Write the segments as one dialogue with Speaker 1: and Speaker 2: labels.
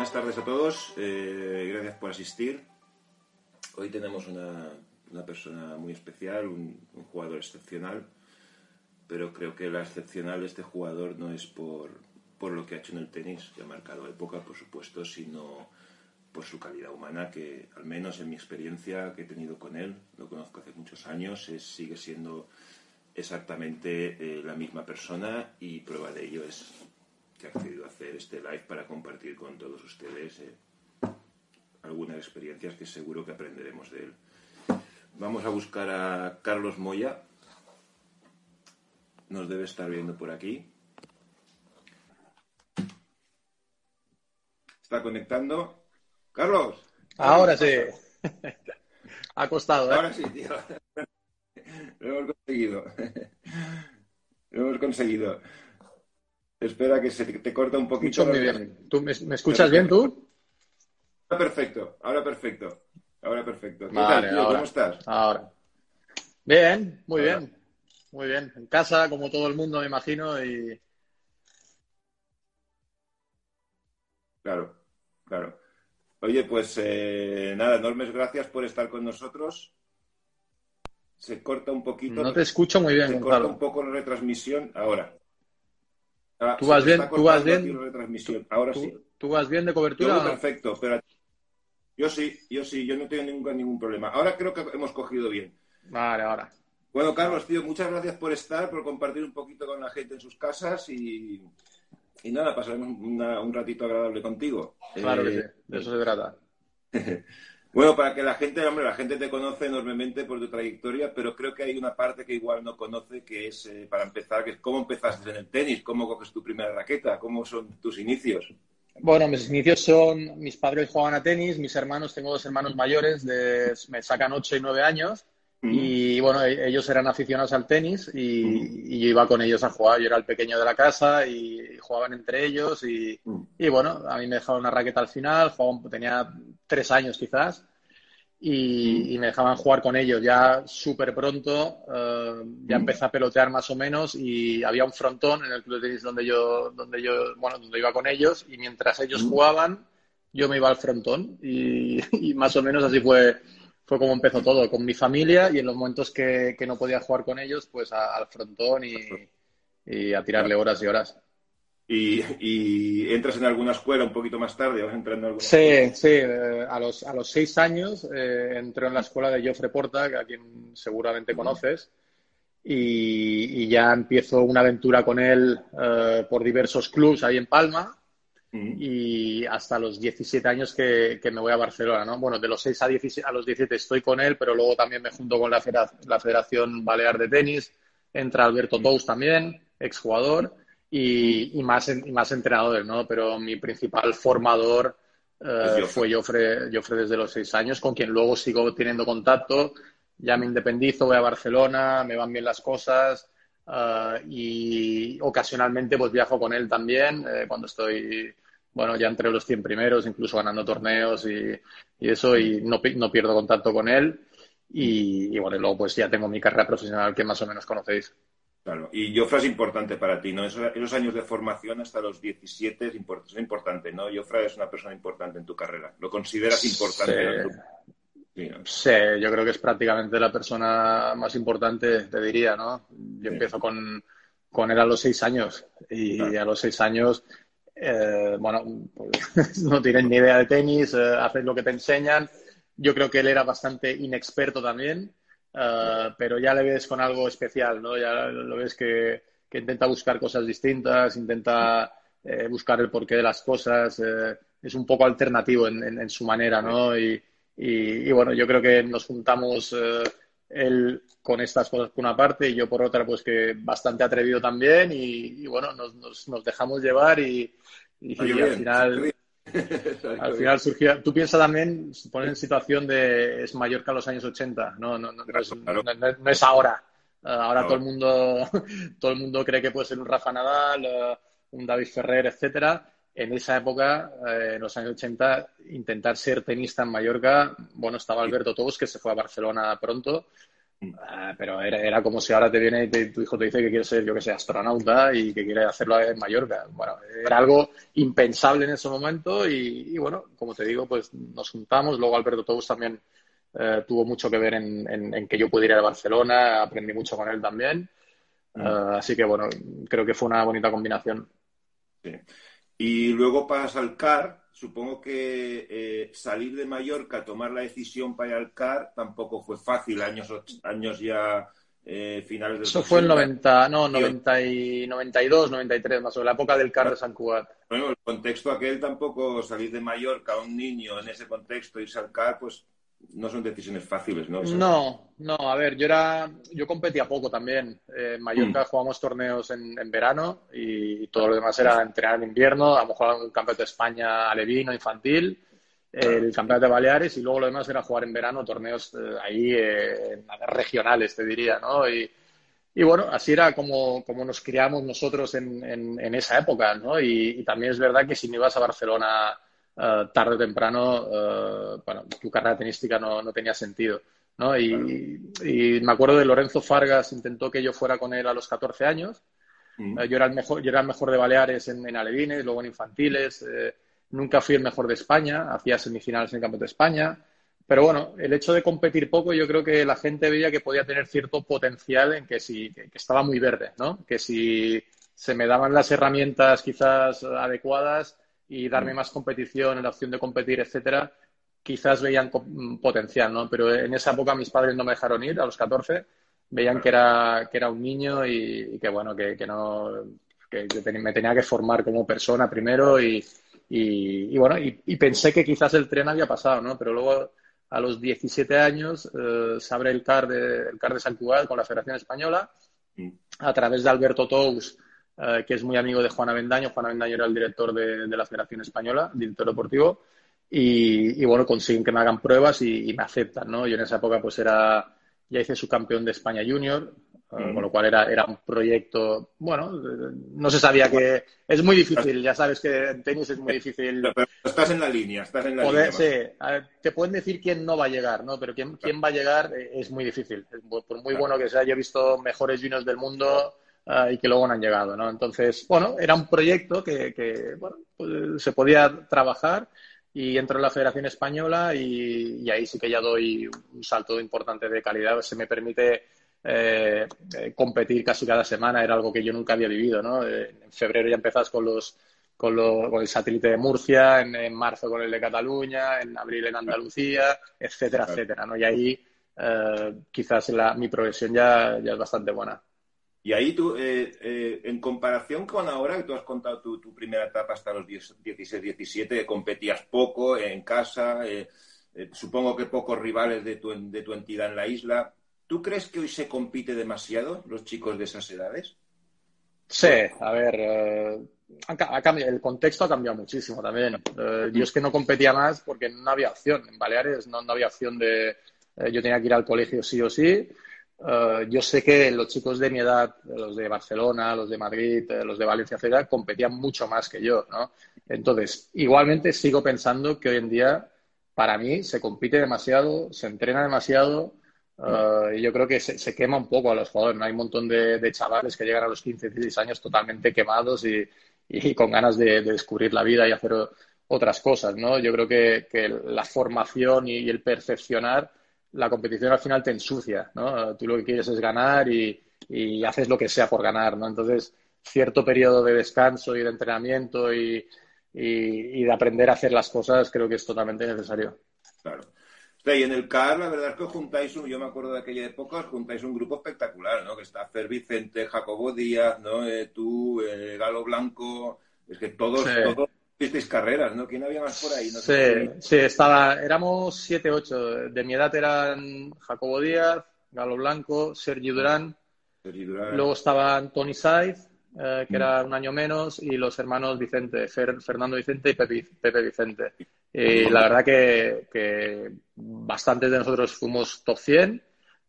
Speaker 1: buenas tardes a todos. Eh, gracias por asistir. Hoy tenemos una, una persona muy especial, un, un, jugador excepcional, pero creo que la excepcional de este jugador no es por, por lo que ha hecho en el tenis, que ha marcado época, por supuesto, sino por su calidad humana, que al menos en mi experiencia que he tenido con él, lo conozco hace muchos años, es, sigue siendo exactamente eh, la misma persona y prueba de ello es que ha accedido a hacer este live para compartir con todos ustedes eh, algunas experiencias que seguro que aprenderemos de él. Vamos a buscar a Carlos Moya. Nos debe estar viendo por aquí. Está conectando. Carlos.
Speaker 2: Ahora sí. ha costado. ¿eh?
Speaker 1: Ahora sí, tío. Lo hemos conseguido. Lo hemos conseguido. Espera que se te corta un poquito.
Speaker 2: Muy bien. ¿Tú me, me escuchas bien tú?
Speaker 1: Ahora perfecto, ahora perfecto. Ahora perfecto. ¿Qué
Speaker 2: Vale,
Speaker 1: tal, tío?
Speaker 2: ahora,
Speaker 1: ¿Cómo estás?
Speaker 2: Ahora. Bien, muy
Speaker 1: Ahora.
Speaker 2: bien. Muy bien. En casa, como todo el mundo, me imagino, y
Speaker 1: Claro, claro. Oye, pues eh, nada, enormes gracias por estar con nosotros. Se corta un poquito.
Speaker 2: no te escucho muy bien,
Speaker 1: se corta un poco la retransmisión ahora.
Speaker 2: ¿Tú vas bien? ¿Tú vas bien?
Speaker 1: Ahora sí.
Speaker 2: ¿Tú, vas bien de
Speaker 1: Yo
Speaker 2: cobertura?
Speaker 1: voy
Speaker 2: o no?
Speaker 1: perfecto, pero yo sí, yo sí, yo no tengo ningún, ningún problema. Ahora creo que hemos cogido bien.
Speaker 2: Vale, ahora.
Speaker 1: Bueno, Carlos, tío, muchas gracias por estar, por compartir un poquito con la gente en sus casas y, y nada, pasaremos una- un ratito agradable contigo.
Speaker 2: Claro que
Speaker 1: Eh,
Speaker 2: sí. De eso se trata.
Speaker 1: Bueno, para que la gente, hombre, la gente te conoce enormemente por tu trayectoria, pero creo que hay una parte que igual no conoce, que es, eh, para empezar, que es cómo empezaste en el tenis, cómo coges tu primera raqueta, cómo son tus inicios.
Speaker 2: Bueno, mis inicios son, mis padres jugaban a tenis, mis hermanos, tengo dos hermanos mayores, de, me sacan 8 y 9 años, y bueno, e- ellos eran aficionados al tenis y, y yo iba con ellos a jugar, yo era el pequeño de la casa y jugaban entre ellos y, y bueno, a mí me dejaban una raqueta al final, jugaba- tenía tres años quizás, y, y me dejaban jugar con ellos ya súper pronto. eh, ya empecé a pelotear más o menos y había un frontón en el club de tenis donde yo, donde yo, bueno, donde iba con ellos. Y mientras ellos jugaban, yo me iba al frontón. Y, y más o menos así fue, fue como empezó todo, con mi familia y en los momentos que, que no podía jugar con ellos, pues a- al frontón y, y a tirarle horas y horas.
Speaker 1: Y, y entras en alguna escuela un poquito más tarde, vas entrando en alguna
Speaker 2: Sí, sí, eh, a los, a los seis años eh, entré en la escuela de Jofre Porta, a quien seguramente conoces, y, y ya empiezo una aventura con él eh, por diversos clubs ahí en Palma. Y hasta los 17 años que, que me voy a Barcelona, ¿no? Bueno, de los 6 a, 17 a los 17 estoy con él, pero luego también me junto con la, la Federación Balear de Tenis, entra Alberto Tous también, exjugador, y, y más, y más entrenadores, ¿no? Pero mi principal formador
Speaker 1: Jofre.
Speaker 2: fue Jofre, Jofre desde los 6 años, con quien luego sigo teniendo contacto, ya me independizo, voy a Barcelona, me van bien las cosas, Uh, y ocasionalmente pues viajo con él también eh, cuando estoy, bueno, ya entre los 100 primeros, incluso ganando torneos y, y eso, y no, no pierdo contacto con él. Y, y, bueno, y luego pues ya tengo mi carrera profesional que más o menos conocéis.
Speaker 1: Claro, y Jofra es importante para ti, ¿no? Esos, esos años de formación hasta los 17 es, import- es importante, ¿no? Jofra es una persona importante en tu carrera. ¿Lo consideras importante?
Speaker 2: Sí.
Speaker 1: Sí,
Speaker 2: yo creo que es prácticamente la persona más importante, te diría, ¿no? Yo
Speaker 1: Sí.
Speaker 2: empiezo con, con él a los seis años y
Speaker 1: Claro.
Speaker 2: a los seis años, eh, bueno, pues, no tienen ni idea de tenis, eh, hacen lo que te enseñan. Yo creo que él era bastante inexperto también, eh, pero ya le ves con algo especial, ¿no? Ya lo ves que, que intenta buscar cosas distintas, intenta eh, buscar el porqué de las cosas, eh, es un poco alternativo en, en- en su manera, ¿no? Y, y, y bueno, yo creo que nos juntamos eh, él con estas cosas por una parte y yo por otra, pues que bastante atrevido también y, y bueno, nos, nos, nos dejamos llevar y, al final, al final surgió. Tú piensas también, se pone en situación de es mayor que a los años 80, no, no, no, es,
Speaker 1: Claro.
Speaker 2: no- no- no es ahora. Eh, ahora
Speaker 1: Claro.
Speaker 2: todo el mundo todo el mundo cree que puede ser un Rafa Nadal, eh, un David Ferrer, etcétera. En esa época, eh, en los años 80, intentar ser tenista en Mallorca, bueno, estaba Alberto Tous, que se fue a Barcelona pronto, Ah, pero era, era, como si ahora te viene y tu hijo te dice que quiere ser, yo que sé, astronauta y que quiere hacerlo en Mallorca. Bueno, era algo impensable en ese momento y, bueno, como te digo, pues nos juntamos. Luego Alberto Tous también eh, tuvo mucho que ver en, que yo pudiera ir a Barcelona, aprendí mucho con él también. Mm. Eh, así que bueno, creo que fue una bonita combinación.
Speaker 1: Sí. Y luego pasas al CAR, supongo que eh, salir de Mallorca, tomar la decisión para ir al CAR, tampoco fue fácil, años, años ya eh, finales del
Speaker 2: Eso fue el 90, no, 90 y 92, 93, más o menos, la época del CAR de San Cugat.
Speaker 1: Bueno, el contexto aquel tampoco, salir de Mallorca, un niño en ese contexto, irse al CAR, pues no son decisiones fáciles, ¿no?
Speaker 2: no, no, a ver, yo era, yo competía poco también. en Mallorca mm. jugamos torneos en, verano y todo lo demás era entrenar en invierno, a lo mejor un campeonato de España alevino, infantil, el campeonato de Baleares y luego lo demás era jugar en verano torneos eh, ahí regionales, te diría, ¿no? Y, y bueno, así era como, como nos criamos nosotros en, en, esa época, ¿no? Y, y, también es verdad que si no ibas a Barcelona eh, tarde o temprano, uh, bueno, tu carrera tenística no, no tenía sentido. ¿no? Y, y, me acuerdo de Lorenzo Fargas, intentó que yo fuera con él a los 14 años. Eh, yo, era el mejor, yo era el mejor de Baleares en, en alevines, luego en infantiles. nunca fui el mejor de España, hacía semifinales en el Campeonato de España. Pero bueno, el hecho de competir poco, yo creo que la gente veía que podía tener cierto potencial en que si que, que estaba muy verde, ¿no? Que si se me daban las herramientas quizás adecuadas, y darme mm. más competición, la opción de competir, etcétera, quizás veían potencial, ¿no? Pero en esa época mis padres no me dejaron ir, a los 14, veían que era, que era un niño y, que, bueno, que, que no, que me tenía que formar como persona primero y, y, bueno, y, pensé que quizás el tren había pasado, ¿no? Pero luego a los 17 años eh, se abre el CAR de, el CAR de San Cugat con la Federación Española mm. a través de Alberto Tous eh, que es muy amigo de Juan Avendaño. Juan Avendaño era el director de, la Federación Española, director deportivo. Y, bueno, consiguen que me hagan pruebas y, me aceptan, ¿no? Yo en esa época pues era, ya hice su campeón de España Junior, eh, con lo cual era, era un proyecto, bueno, no se sabía que es muy difícil, ya sabes que en tenis es muy difícil.
Speaker 1: Pero, estás en la línea, estás en la línea.
Speaker 2: Sí, te pueden decir quién no va a llegar, ¿no? Pero quién, quién va a llegar eh, es muy difícil. Por muy bueno que sea, yo he visto mejores juniors del mundo Ah, y que luego no han llegado, ¿no? Entonces, bueno, era un proyecto que, bueno, pues, se podía trabajar y entro en la Federación Española y, ahí sí que ya doy un salto importante de calidad. Se me permite eh, eh, competir casi cada semana, era algo que yo nunca había vivido, ¿no? Eh, en febrero ya empezás con los con, el satélite de Murcia, en, marzo con el de Cataluña, en abril en Andalucía, etcétera, etcétera, ¿no? Y ahí quizás mi progresión ya, ya es bastante buena.
Speaker 1: Y ahí tú, eh, eh, en comparación con ahora, que tú has contado tu, primera etapa hasta los 16, 17, competías poco en casa, eh, supongo que pocos rivales de tu, de tu entidad en la isla. ¿Tú crees que hoy se compite demasiado los chicos de esas edades?
Speaker 2: Sí, a ver, el contexto ha cambiado muchísimo también. yo es que no competía más porque no había opción. En Baleares no, no había opción de... yo tenía que ir al colegio sí o sí eh, yo sé que los chicos de mi edad, los de Barcelona, los de Madrid, eh, los de Valencia, etcétera, competían mucho más que yo, ¿no? Entonces, igualmente sigo pensando que hoy en día, para mí, se compite demasiado, se entrena demasiado, eh, y yo creo que se, quema un poco a los jugadores. ¿no? Hay un montón de, chavales que llegan a los 15, 16 años totalmente quemados y, con ganas de, descubrir la vida y hacer otras cosas, ¿no? Yo creo que, la formación y el percepcionar la competición al final te ensucia, ¿no? Tú lo que quieres es ganar y, haces lo que sea por ganar, ¿no? Entonces, cierto periodo de descanso y de entrenamiento y, de aprender a hacer las cosas creo que es totalmente necesario.
Speaker 1: Claro. y en el CAR, la verdad es que juntáis, un, yo me acuerdo de aquella época, juntáis un grupo espectacular, ¿no? Que está Fer Vicente, Jacobo Díaz, ¿no? Eh, tú, eh, Galo Blanco, es que todos, todos Visteis carreras, ¿no? ¿Quién había más por ahí?
Speaker 2: sí, sí, estaba, éramos 7, 8. De mi edad eran Jacobo Díaz, Galo Blanco, Sergi Durán. Luego estaban Tony Saiz, eh, que era mm. un año menos, y los hermanos Vicente, Fernando Vicente y Pepe, Vicente. Y la verdad que, que, bastantes de nosotros fuimos top 100.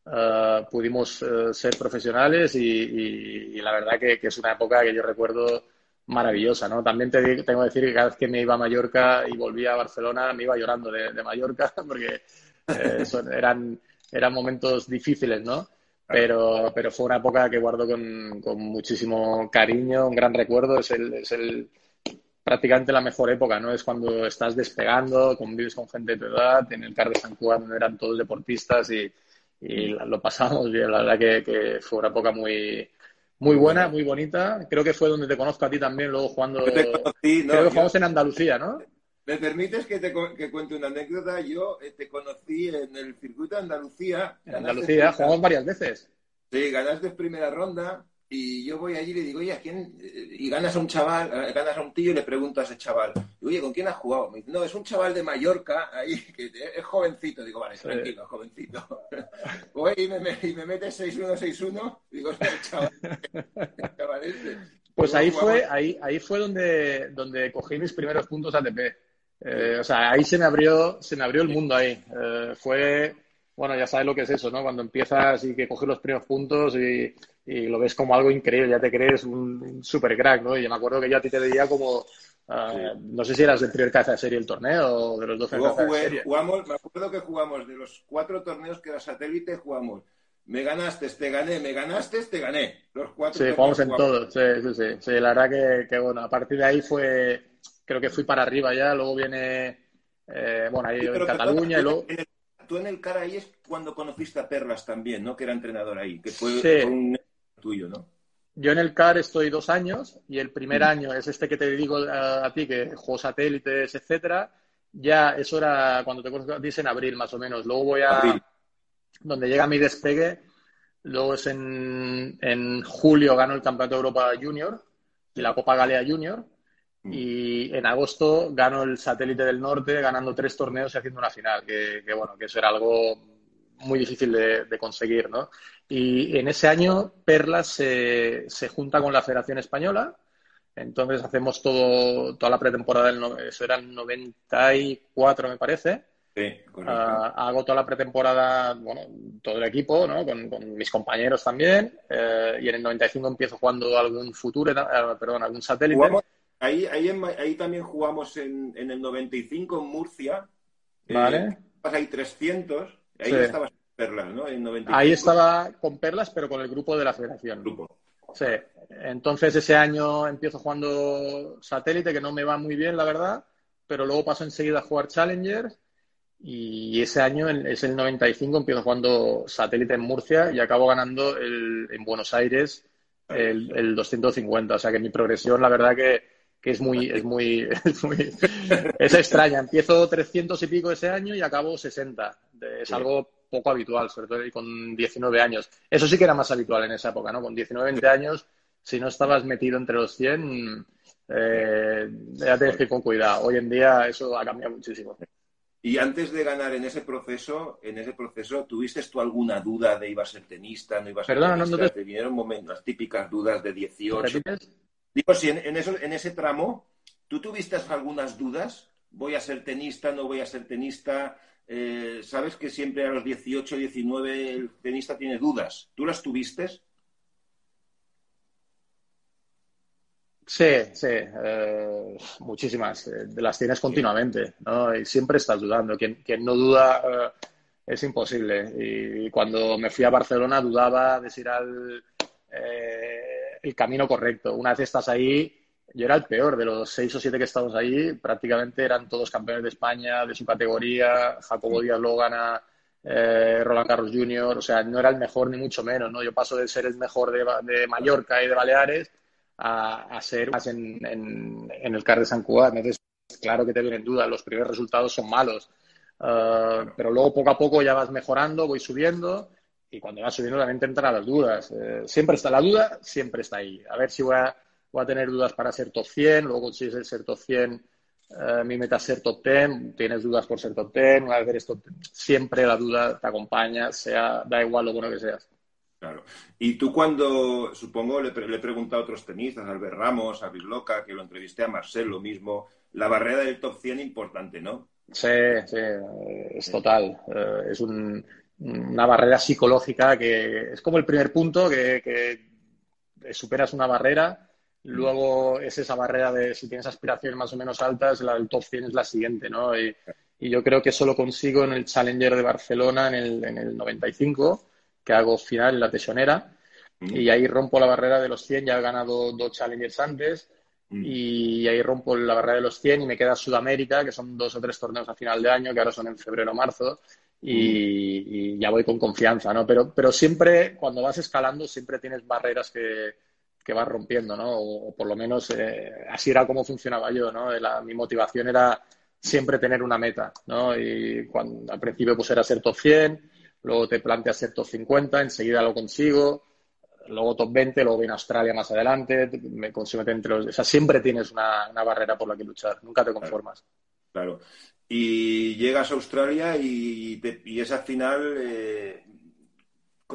Speaker 2: Eh, pudimos eh, ser profesionales y, la verdad que, que, es una época que yo recuerdo maravillosa, ¿no? También te tengo que decir que cada vez que me iba a Mallorca y volvía a Barcelona, me iba llorando de, Mallorca porque eh, eran eran momentos difíciles, ¿no? Pero, pero fue una época que guardo con, con muchísimo cariño, un gran recuerdo. Es el, es el prácticamente la mejor época, ¿no? Es cuando estás despegando, convives con gente de tu edad, en el CAR de San Juan eran todos deportistas y, y lo pasamos bien. La verdad que, que, fue una época muy, muy buena, muy bonita. Creo que fue donde te conozco a ti también, luego jugando...
Speaker 1: Conocí,
Speaker 2: no, creo que jugamos en Andalucía, ¿no?
Speaker 1: ¿Me permites que te que cuente una anécdota? Yo eh, te conocí en el circuito de Andalucía.
Speaker 2: En Andalucía, jugamos varias veces.
Speaker 1: Sí, ganaste primera ronda y yo voy allí y le digo, oye, ¿a quién? Y ganas a un chaval, ganas a un tío y le preguntas a ese chaval, oye, ¿con quién has jugado? Me dice, no, es un chaval de Mallorca, ahí, que es jovencito. Digo, vale, tranquilo, jovencito. Voy y me, y me metes 6-1, 6-1, digo, es el chaval, el chaval este.
Speaker 2: Pues ahí fue, ahí, ahí fue donde, donde cogí mis primeros puntos ATP. Eh, o sea, ahí se me abrió, se me abrió el mundo ahí. Eh, fue, bueno, ya sabes lo que es eso, ¿no? Cuando empiezas y que coges los primeros puntos y, y lo ves como algo increíble, ya te crees un, un super crack, ¿no? Y me acuerdo que yo a ti te veía como, uh, no sé si eras el primer caza de serie del torneo o de los dos
Speaker 1: Luego jugué, jugamos, me acuerdo que jugamos de los cuatro torneos que era satélite, jugamos me ganaste, te gané, me ganaste, te gané. Los cuatro.
Speaker 2: Sí, jugamos en todos, sí, sí, sí, sí. La verdad que, que, bueno, a partir de ahí fue, creo que fui para arriba ya, luego viene, eh, bueno, ahí sí, en Cataluña y luego...
Speaker 1: En el, tú en el cara ahí es cuando conociste a Perlas también, ¿no? Que era entrenador ahí, que fue sí. un tuyo, ¿no?
Speaker 2: Yo en el CAR estoy dos años y el primer mm. año es este que te digo a, a ti, que juego satélites, etcétera. Ya eso era cuando te conozco en abril más o menos. Luego voy a abril. donde llega mi despegue. Luego es en, en julio gano el Campeonato de Europa Junior y la Copa Galea Junior. Mm. Y en agosto gano el satélite del norte ganando tres torneos y haciendo una final, que, que bueno, que eso era algo muy difícil de, de, conseguir, ¿no? Y en ese año Perlas se, se, junta con la Federación Española, entonces hacemos todo, toda la pretemporada, del, eso era el 94 me parece.
Speaker 1: Sí,
Speaker 2: uh, hago toda la pretemporada, bueno, todo el equipo, ¿no? Con, con mis compañeros también, uh, y en el 95 empiezo jugando algún futuro, uh, perdón, algún satélite.
Speaker 1: Jugamos, ahí, ahí, en, ahí, también jugamos en, en, el 95 en Murcia.
Speaker 2: Vale.
Speaker 1: Eh, ahí 300 Ahí sí. estaba Perlas, ¿no? En 95.
Speaker 2: Ahí estaba con Perlas, pero con el grupo de la federación.
Speaker 1: Grupo.
Speaker 2: Sí. Entonces ese año empiezo jugando satélite, que no me va muy bien, la verdad, pero luego paso enseguida a jugar Challenger y ese año es el 95, empiezo jugando satélite en Murcia y acabo ganando el, en Buenos Aires el, el 250. O sea que mi progresión, la verdad que, que es muy, es muy, es muy, es extraña. Empiezo 300 y pico ese año y acabo 60. Es algo poco habitual, sobre todo con 19 años. Eso sí que era más habitual en esa época, ¿no? Con 19, 20 años, si no estabas metido entre los 100, eh, ya tienes que ir con cuidado. Hoy en día eso ha cambiado muchísimo.
Speaker 1: Y antes de ganar en ese proceso, en ese proceso, ¿tuviste tú alguna duda de iba a ser tenista, no iba a ser
Speaker 2: Perdona,
Speaker 1: tenista?
Speaker 2: No, no te...
Speaker 1: te vinieron momentos, las típicas dudas de 18.
Speaker 2: ¿Repites?
Speaker 1: Digo, si en, en, eso, en ese tramo, ¿tú tuviste algunas dudas? ¿Voy a ser tenista, no voy a ser tenista? Eh, sabes que siempre a los 18, 19 el tenista tiene dudas. ¿Tú las tuviste?
Speaker 2: Sí, sí, eh, muchísimas. Eh, las tienes continuamente, ¿no? Y siempre estás dudando. Quien, quien no duda eh, es imposible. Y cuando me fui a Barcelona dudaba de si era el, eh, el camino correcto. Una vez estás ahí, yo era el peor de los seis o siete que estamos ahí, prácticamente eran todos campeones de España, de su categoría, Jacobo Díaz lo gana, eh, Roland Carlos Jr., o sea, no era el mejor ni mucho menos, ¿no? Yo paso de ser el mejor de, de Mallorca y de Baleares a, a ser más en, en, en, el CAR de San Cugat, entonces claro que te vienen dudas, los primeros resultados son malos, uh, pero luego poco a poco ya vas mejorando, voy subiendo y cuando vas subiendo también te entran las dudas, eh, siempre está la duda, siempre está ahí, a ver si voy a voy a tener dudas para ser top 100, luego consigues el ser top 100, uh, mi meta es ser top 10, tienes dudas por ser top 10, una vez eres top 10, siempre la duda te acompaña, sea, da igual lo bueno que seas.
Speaker 1: Claro. Y tú cuando, supongo, le, le he preguntado a otros tenistas, a Albert Ramos, a Bisloca, que lo entrevisté a Marcel, lo mismo, la barrera del top 100 importante, ¿no?
Speaker 2: Sí, sí, es total. Uh, es un, una barrera psicológica que es como el primer punto que, que superas una barrera Luego es esa barrera de si tienes aspiraciones más o menos altas, la del top 100 es la siguiente, ¿no? Y, y yo creo que eso lo consigo en el Challenger de Barcelona en el, en el 95, que hago final en la tesonera. Y ahí rompo la barrera de los 100, ya he ganado dos Challengers antes. Y ahí rompo la barrera de los 100 y me queda Sudamérica, que son dos o tres torneos a final de año, que ahora son en febrero o marzo. Y, ya voy con confianza, ¿no? Pero, pero siempre, cuando vas escalando, siempre tienes barreras que, que vas rompiendo, ¿no? O, por lo menos eh, así era como funcionaba yo, ¿no? mi motivación era siempre tener una meta, ¿no? Y cuando, al principio pues era ser top 100, luego te planteas ser top 50, enseguida lo consigo, luego top 20, luego viene Australia más adelante, me consigo entre los... O sea, siempre tienes una, barrera por la que luchar, nunca te conformas.
Speaker 1: Claro. Y llegas a Australia y, esa final, eh,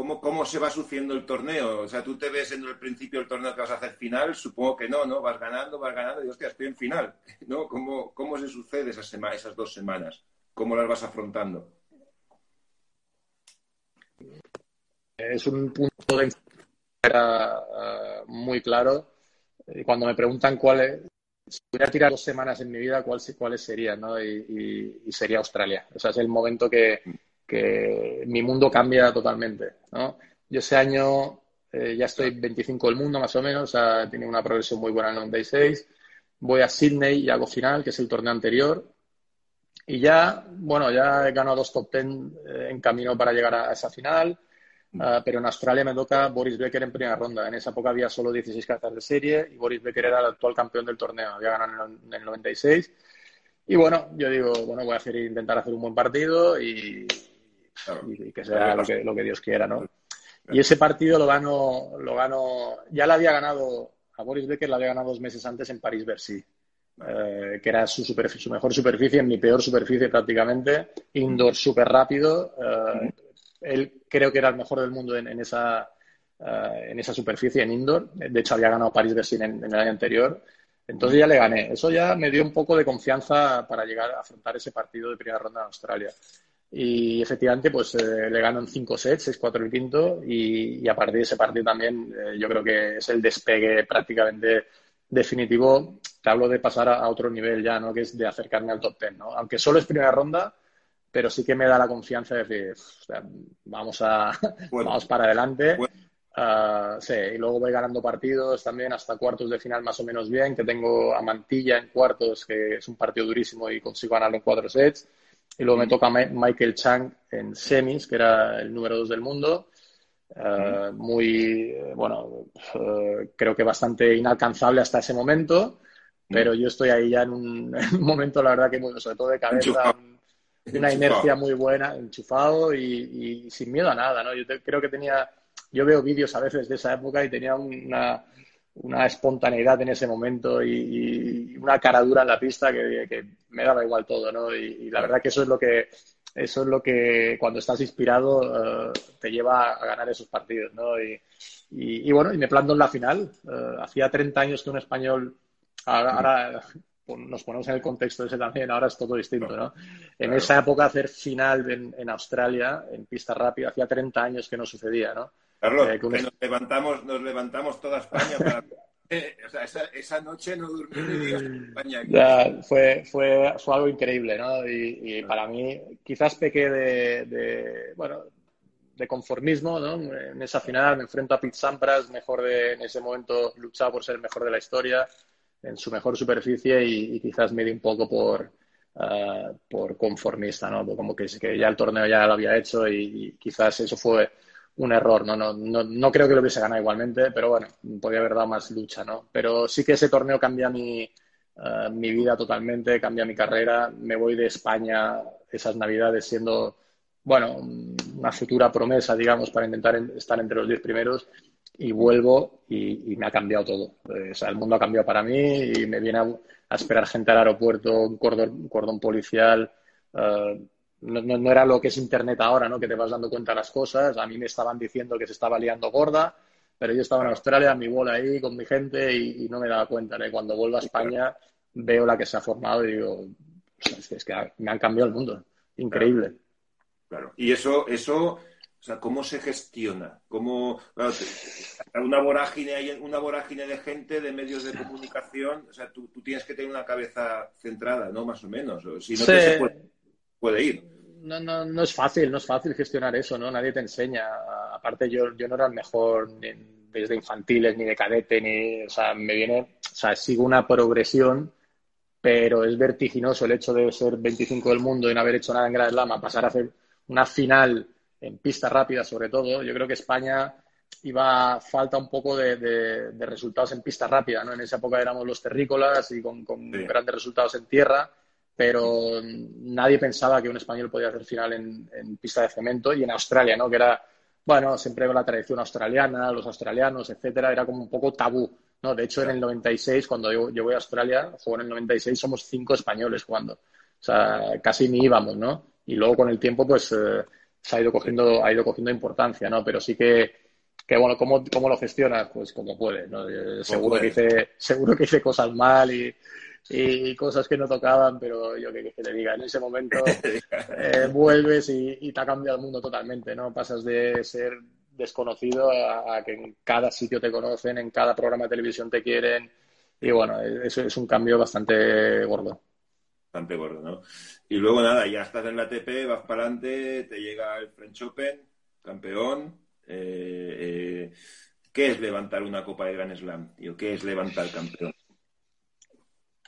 Speaker 1: ¿cómo, se va sucediendo el torneo? O sea, tú te ves en el principio del torneo que vas a hacer final, supongo que no, ¿no? Vas ganando, vas ganando y hostia, estoy en final, ¿no? ¿Cómo, cómo se sucede esas, esas dos semanas? ¿Cómo las vas afrontando?
Speaker 2: Es un punto de era eh, muy claro. Y cuando me preguntan cuáles, si pudiera tirar dos semanas en mi vida, cuáles serían, ¿no? Y, sería Australia. O sea, es el momento que, mi mundo cambia totalmente, ¿no? Yo ese año eh, ya estoy 25 del mundo, más o menos, o sea, tiene una progresión muy buena en el 96. Voy a Sydney y hago final, que es el torneo anterior. Y ya, bueno, ya he ganado dos top ten eh, en camino para llegar a esa final. Ah, pero en Australia me toca Boris Becker en primera ronda. En esa época había solo 16 cartas de serie y Boris Becker era el actual campeón del torneo. Había ganado en el 96. Y bueno, yo digo, bueno, voy a hacer, intentar hacer un buen partido y, que sea lo que, lo que, Dios quiera, ¿no? Y ese partido lo gano, lo gano, ya lo había ganado, a Boris Becker lo había ganado dos meses antes en París-Bercy. Eh, que era su, su mejor superficie, en mi peor superficie prácticamente, indoor súper rápido, eh, él creo que era el mejor del mundo en, esa, eh, en esa superficie, en indoor. De hecho, había ganado París Bersin en, en el año anterior. Entonces ya le gané. Eso ya me dio un poco de confianza para llegar a afrontar ese partido de primera ronda en Australia. Y efectivamente, pues eh, le gano en cinco sets, 6-4 el quinto, y, a partir de ese partido también eh, yo creo que es el despegue prácticamente definitivo. Te hablo de pasar a, otro nivel ya, ¿no? Que es de acercarme al top ten, ¿no? Aunque solo es primera ronda, pero sí que me da la confianza de decir, vamos, a, vamos para adelante. Ah, sí, y luego voy ganando partidos también hasta cuartos de final más o menos bien, que tengo a Mantilla en cuartos, que es un partido durísimo y consigo ganarlo en cuatro sets. Y luego me toca Michael Chang en semis, que era el número dos del mundo. Ah, muy, bueno, ah, creo que bastante inalcanzable hasta ese momento, pero yo estoy ahí ya en un, momento, la verdad, que muy, sobre todo de cabeza, una inercia muy buena, enchufado y, sin miedo a nada, ¿no? Yo creo que tenía, yo veo vídeos a veces de esa época y tenía una, una espontaneidad en ese momento y, una cara dura en la pista que, me daba igual todo, ¿no? Y, la verdad que eso es lo que eso es lo que cuando estás inspirado eh, te lleva a ganar esos partidos, ¿no? Y, bueno, y me planto en la final. Eh, hacía 30 años que un español ahora, nos ponemos en el contexto ese también, ahora es todo distinto, ¿no? En esa época hacer final en, Australia, en pista rápida, hacía 30 años que no sucedía, ¿no?
Speaker 1: Carlos, eh, nos levantamos, nos levantamos toda España para... o sea, esa, noche no durmió ni España.
Speaker 2: fue, fue, fue algo increíble, ¿no? Y, para mí, quizás pequé de, bueno, de conformismo, ¿no? En esa final me enfrento a Pete Sampras, mejor de, en ese momento luchaba por ser el mejor de la historia en su mejor superficie y, quizás me di un poco por, eh, por conformista, ¿no? Como que, que, ya el torneo ya lo había hecho y, quizás eso fue un error, ¿no? No, no, no creo que lo hubiese ganado igualmente, pero bueno, podía haber dado más lucha, ¿no? Pero sí que ese torneo cambia mi, eh, mi vida totalmente, cambia mi carrera. Me voy de España esas navidades siendo, bueno, una futura promesa, digamos, para intentar estar entre los diez primeros y vuelvo y, me ha cambiado todo. Eh, o el mundo ha cambiado para mí y me viene a, esperar gente al aeropuerto, un cordón, cordón policial. Eh, no, no, era lo que es Internet ahora, ¿no? Que te vas dando cuenta de las cosas. A mí me estaban diciendo que se estaba liando gorda, pero yo estaba en Australia, mi bola ahí con mi gente y, no me daba cuenta. ¿no? Cuando vuelvo a España veo la que se ha formado y digo, es que, me han cambiado el mundo. Increíble.
Speaker 1: Claro. Y eso, eso o sea, ¿cómo se gestiona? ¿Cómo, una vorágine, hay una vorágine de gente, de medios de comunicación, o sea, tú, tienes que tener una cabeza centrada, ¿no? Más o menos. Si no te puede ir.
Speaker 2: No, no, no es fácil, no es fácil gestionar eso, ¿no? Nadie te enseña. Aparte, yo, yo no era el mejor desde infantiles, ni de cadete, ni. O sea, me viene. O sea, sigo una progresión, pero es vertiginoso el hecho de ser 25 del mundo y no haber hecho nada en Gran Slam, pasar a hacer una final en pista rápida, sobre todo. Yo creo que España iba falta un poco de, resultados en pista rápida, ¿no? En esa época éramos los terrícolas y con, grandes resultados en tierra, pero nadie pensaba que un español podía hacer final en, pista de cemento y en Australia, ¿no? Que era, bueno, siempre la tradición australiana, los australianos, etcétera, era como un poco tabú, ¿no? De hecho, en el 96, cuando yo, voy a Australia, juego en el 96, somos cinco españoles jugando. O sea, casi ni íbamos, ¿no? Y luego con el tiempo, pues, eh, se ha ido cogiendo, ha ido cogiendo importancia, ¿no? Pero sí que que bueno, ¿cómo, cómo lo gestionas? Pues como puedes, ¿no? Eh, seguro, que hice, seguro que hice cosas mal y, y cosas que no tocaban, pero yo que, que te diga, en ese momento eh, vuelves y, te ha cambiado el mundo totalmente, ¿no? Pasas de ser desconocido a, que en cada sitio te conocen, en cada programa de televisión te quieren y bueno, eso es un cambio bastante gordo.
Speaker 1: Bastante gordo, ¿no? Y luego nada, ya estás en la ATP, vas para adelante, te llega el French Open, campeón, eh, eh, ¿Qué es levantar una Copa de Grand Slam? ¿Qué es levantar campeón?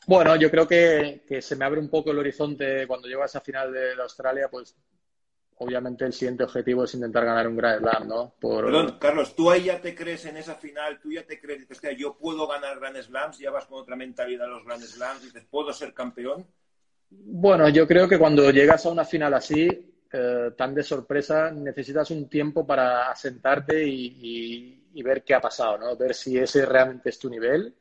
Speaker 2: Bueno, yo creo que, se me abre un poco el horizonte cuando llego a esa final de Australia, pues obviamente el siguiente objetivo es intentar ganar un Grand Slam, ¿no?
Speaker 1: Perdón, Carlos, ¿tú ahí ya te crees en esa final? ¿Tú ya te crees, dices, yo puedo ganar Grand Slams? ¿Ya vas con otra mentalidad a los Grand Slams? ¿Dices, puedo ser campeón?
Speaker 2: Bueno, yo creo que cuando llegas a una final así, eh, tan de sorpresa, necesitas un tiempo para asentarte y, ver qué ha pasado, ¿no? Ver si ese realmente es tu nivel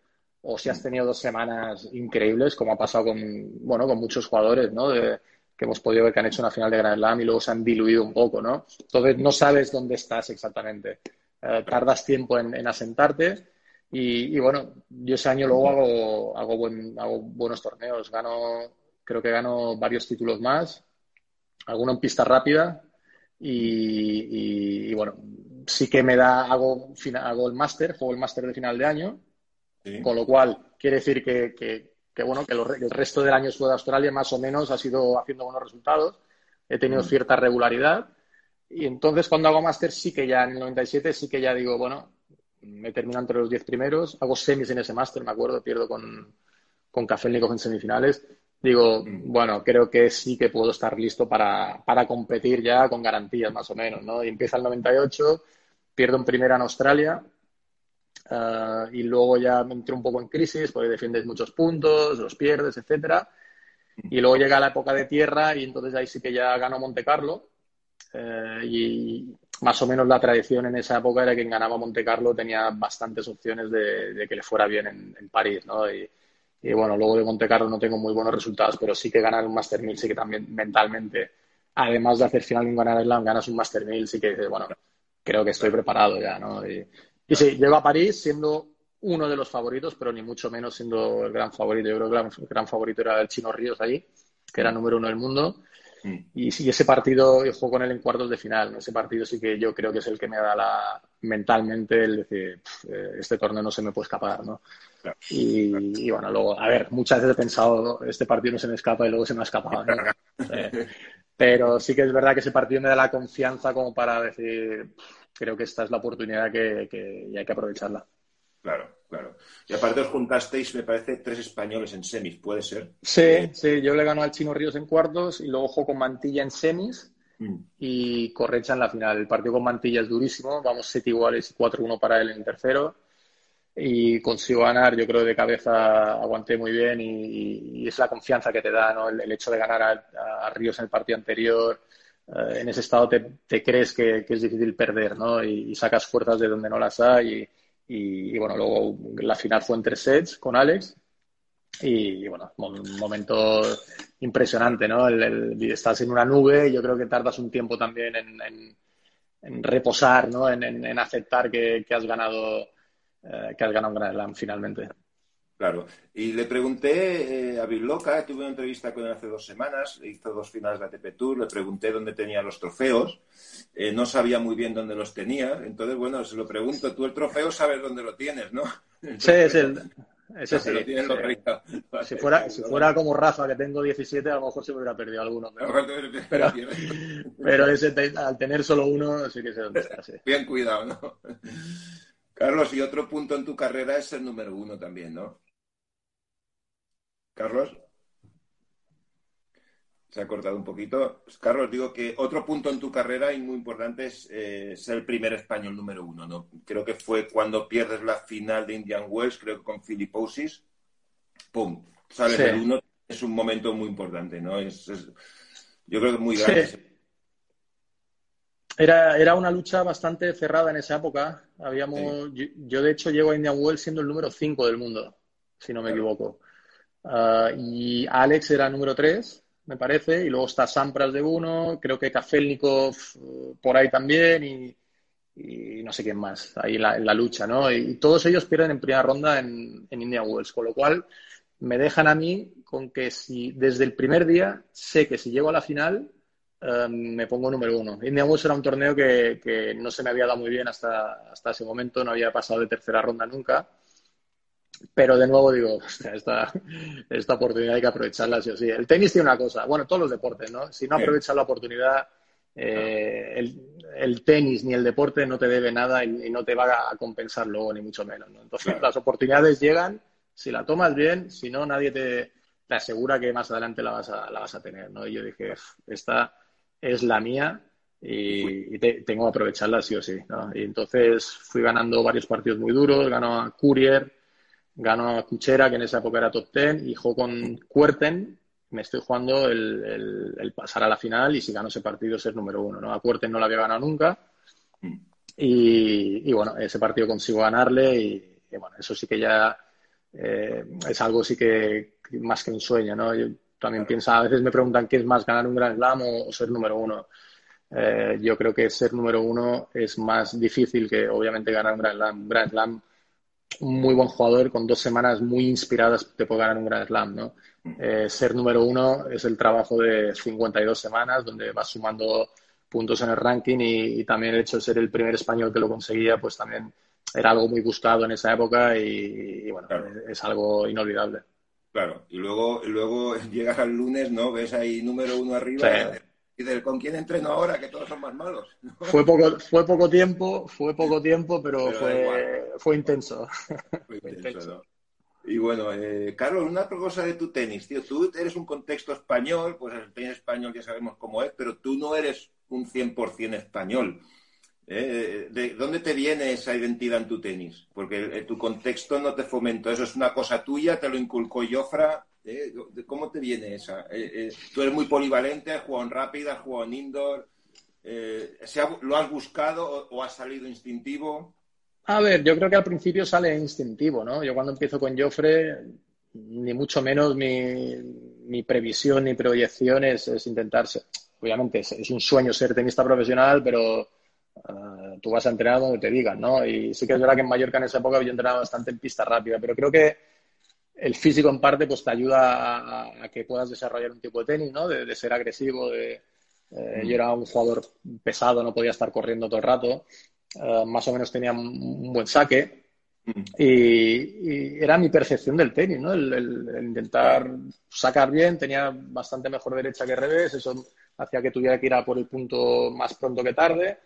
Speaker 2: o si has tenido dos semanas increíbles, como ha pasado con, bueno, con muchos jugadores, ¿no? que hemos podido ver que han hecho una final de Grand Slam y luego se han diluido un poco, ¿no? Entonces no sabes dónde estás exactamente. Eh, tardas tiempo en, asentarte y, bueno, yo ese año luego hago, hago, hago buenos torneos. Gano, creo que gano varios títulos más alguno en pista rápida y, bueno, sí que me da, hago, hago el máster, juego el máster de final de año, con lo cual quiere decir que, que, bueno, que el resto del año de Australia más o menos ha sido haciendo buenos resultados, he tenido mm. cierta regularidad y entonces cuando hago máster sí que ya en el 97 sí que ya digo, bueno, me termino entre los 10 primeros, hago semis en ese máster, me acuerdo, pierdo con, con Kafelnikov en semifinales digo, mm. bueno, creo que sí que puedo estar listo para, para competir ya con garantías más o menos, ¿no? Y empieza el 98, pierdo en primera en Australia eh, y luego ya entré un poco en crisis porque defiendes muchos puntos, los pierdes, etcétera. Mm. Y luego llega la época de tierra y entonces ahí sí que ya gano Monte Carlo. Eh, y más o menos la tradición en esa época era que quien ganaba Monte Carlo tenía bastantes opciones de, que le fuera bien en, en París, ¿no? Y, y bueno, luego de Monte Carlo no tengo muy buenos resultados, pero sí que ganar un Master 1000 sí que también mentalmente, además de hacer final en ganar Slam, ganas un Master 1000, sí que dices, bueno, creo que estoy preparado ya, ¿no? Y, sí, llego a París siendo uno de los favoritos, pero ni mucho menos siendo el gran favorito. Yo creo que el gran, favorito era el Chino Ríos ahí, que era número uno del mundo. Mm. Y sí, ese partido, yo juego con él en cuartos de final. Ese partido sí que yo creo que es el que me da la mentalmente el decir, eh, este torneo no se me puede escapar, ¿no? Y, bueno, luego, a ver, muchas veces he pensado, este partido no se me escapa y luego se me ha escapado. pero sí que es verdad que ese partido me da la confianza como para decir, creo que esta es la oportunidad que, que y hay que aprovecharla.
Speaker 1: Claro, claro. Y aparte os juntasteis, me parece, tres españoles en semis, ¿puede ser?
Speaker 2: Sí, sí, yo le gano al Chino Ríos en cuartos y luego juego con Mantilla en semis mm. y Correcha en la final. El partido con Mantilla es durísimo, vamos set iguales y 4-1 para él en el tercero y consigo ganar, yo creo de cabeza aguanté muy bien y, es la confianza que te da, ¿no? El, hecho de ganar a, Ríos en el partido anterior, eh, en ese estado te, crees que, es difícil perder, ¿no? Y, sacas fuerzas de donde no las hay y, bueno, luego la final fue en tres sets con Alex y, bueno, un momento impresionante, ¿no? El, estás en una nube y yo creo que tardas un tiempo también en, reposar, ¿no? En, aceptar que has ganado eh, que has ganado un Grand Slam finalmente.
Speaker 1: Claro. Y le pregunté eh, a Bill Loca, tuve una entrevista con él hace dos semanas, hizo dos finales de ATP Tour, le pregunté dónde tenía los trofeos, eh, no sabía muy bien dónde los tenía, entonces, bueno, se lo pregunto, tú el trofeo sabes dónde lo tienes, ¿no?
Speaker 2: sí, es el, sí. Si fuera, si fuera como Rafa, que tengo 17, a lo mejor se me hubiera perdido alguno. Pero, pero, ese, al tener solo uno, sí que sé dónde está.
Speaker 1: Bien cuidado, ¿no? Carlos, y otro punto en tu carrera es ser número uno también, ¿no? Carlos. Se ha cortado un poquito. Carlos, digo que otro punto en tu carrera y muy importante es eh, ser el primer español número uno, ¿no? Creo que fue cuando pierdes la final de Indian Wells, creo que con Filiposis. ¡Pum! Sales del uno. Es un momento muy importante, ¿no? Es, yo creo que es muy grande.
Speaker 2: Era, era una lucha bastante cerrada en esa época. Habíamos, yo, de hecho, llego a Indian Wells siendo el número 5 del mundo, si no me equivoco. Ah, y Alex era número 3, me parece, y luego está Sampras de uno, creo que Kafelnikov eh, por ahí también, y, no sé quién más, ahí en la, lucha, ¿no? Y, todos ellos pierden en primera ronda en, Indian Wells, con lo cual me dejan a mí con que si desde el primer día sé que si llego a la final Em, me pongo número uno. Indian Wells era un torneo que, no se me había dado muy bien hasta, hasta ese momento, no había pasado de tercera ronda nunca. Pero de nuevo digo, esta, esta oportunidad hay que aprovecharla sí o sí. El tenis tiene una cosa, bueno, todos los deportes, ¿no? Si no aprovechas la oportunidad, eh, el, tenis ni el deporte no te debe nada y, no te va a compensar luego, ni mucho menos. Entonces, las oportunidades llegan, si la tomas bien, si no, nadie te, te asegura que más adelante la vas a, la vas a tener, ¿no? Y yo dije, esta es la mía y, tengo que aprovecharla sí o sí. Y entonces fui ganando varios partidos muy duros, ganó a Courier, ganó a Cuchera, que en esa época era top ten, y juego con Cuerten, me estoy jugando el, pasar a la final y si gano ese partido ser número uno. ¿no? A Cuerten no la había ganado nunca y, bueno, ese partido consigo ganarle y, bueno, eso sí que ya eh, es algo sí que más que un sueño, ¿no? también piensa, a veces me preguntan qué es más, ganar un Grand Slam o, ser número uno. Eh, yo creo que ser número uno es más difícil que obviamente ganar un Grand Slam. Un Grand Slam, un muy buen jugador con dos semanas muy inspiradas te puede ganar un Grand Slam, ¿no? Eh, ser número uno es el trabajo de 52 semanas donde vas sumando puntos en el ranking y, también el hecho de ser el primer español que lo conseguía, pues también era algo muy buscado en esa época y, bueno, es algo inolvidable.
Speaker 1: Claro, y luego, luego llegas al lunes, ¿no? Ves ahí número uno arriba y dices, ¿con quién entreno ahora? Que todos son más malos.
Speaker 2: Fue, poco, fue poco tiempo, fue poco tiempo, pero, fue, fue, intenso.
Speaker 1: Fue intenso, Y bueno, eh, Carlos, una cosa de tu tenis, tío. Tú eres un contexto español, pues el tenis español ya sabemos cómo es, pero tú no eres un 100% español. ¿Eh? ¿De dónde te viene esa identidad en tu tenis? Porque tu contexto no te fomentó. Eso es una cosa tuya, te lo inculcó Jofra. ¿Eh? ¿Cómo te viene esa? Eh, tú eres muy polivalente, has jugado en rápida, has jugado en indoor. ¿Lo has buscado o, ha salido instintivo?
Speaker 2: A ver, yo creo que al principio sale instintivo, ¿no? Yo cuando empiezo con Joffre, ni mucho menos mi, previsión ni proyección es, es intentarse. Obviamente es un sueño ser tenista profesional, pero Ah, tú vas a entrenar donde te digan, ¿no? Y sí que es verdad que en Mallorca en esa época yo entrenado bastante en pista rápida, pero creo que el físico en parte pues te ayuda a, que puedas desarrollar un tipo de tenis, ¿no? De, ser agresivo, de, eh, yo era un jugador pesado, no podía estar corriendo todo el rato, ah, más o menos tenía un, buen saque y, era mi percepción del tenis, ¿no? El, intentar sacar bien, tenía bastante mejor derecha que revés, eso hacía que tuviera que ir a por el punto más pronto que tarde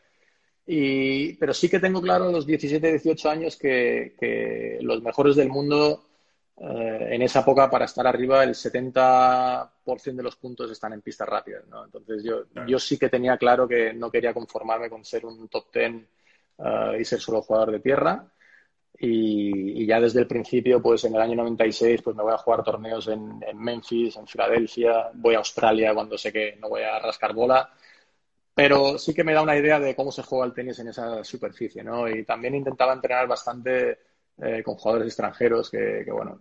Speaker 2: y, pero sí que tengo claro a los 17, 18 años que, los mejores del mundo eh, en esa época para estar arriba el 70% de los puntos están en pistas rápidas. ¿no? Entonces yo, yo sí que tenía claro que no quería conformarme con ser un top 10 eh, y ser solo jugador de tierra. Y, ya desde el principio, pues en el año 96, pues me voy a jugar torneos en, en Memphis, en Filadelfia, voy a Australia cuando sé que no voy a rascar bola pero sí que me da una idea de cómo se juega el tenis en esa superficie, ¿no? Y también intentaba entrenar bastante eh, con jugadores extranjeros que, bueno,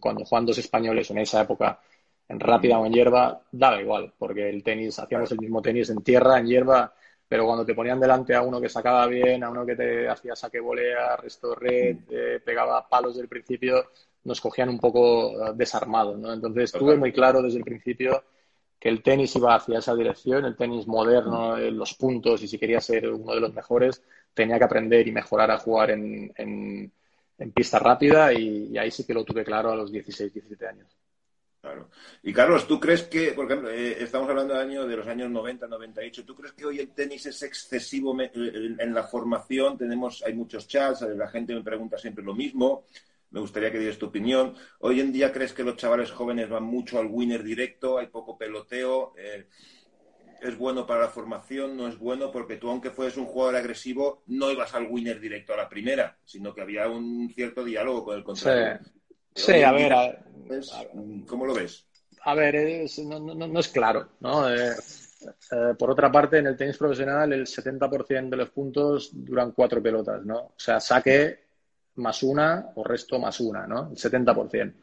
Speaker 2: cuando juegan dos españoles en esa época, en rápida o en hierba, daba igual, porque el tenis, hacíamos el mismo tenis en tierra, en hierba, pero cuando te ponían delante a uno que sacaba bien, a uno que te hacía saque volea, resto red, eh, pegaba palos del principio, nos cogían un poco eh, desarmados, ¿no? Entonces tuve muy claro desde el principio que el tenis iba hacia esa dirección, el tenis moderno, mm. los puntos, y si quería ser uno de los mejores, tenía que aprender y mejorar a jugar en, en pista rápida y, ahí sí que lo tuve claro a los 16, 17 años.
Speaker 1: Claro. Y Carlos, ¿tú crees que, por ejemplo, eh, estamos hablando de, año, de los años 90, 98, ¿tú crees que hoy el tenis es excesivo en la formación? Tenemos, hay muchos chats, la gente me pregunta siempre lo mismo. Me gustaría que dieras tu opinión. Hoy en día crees que los chavales jóvenes van mucho al winner directo, hay poco peloteo. Eh, es bueno para la formación, no es bueno, porque tú, aunque fueses un jugador agresivo, no ibas al winner directo a la primera, sino que había un cierto diálogo con el contrario.
Speaker 2: Sí, a ver,
Speaker 1: ¿cómo lo ves?
Speaker 2: A ver, no, es claro, ¿no? Eh, eh, por otra parte, en el tenis profesional, el 70% de los puntos duran cuatro pelotas, ¿no? O sea, saque más una o resto más una, ¿no? El 70%.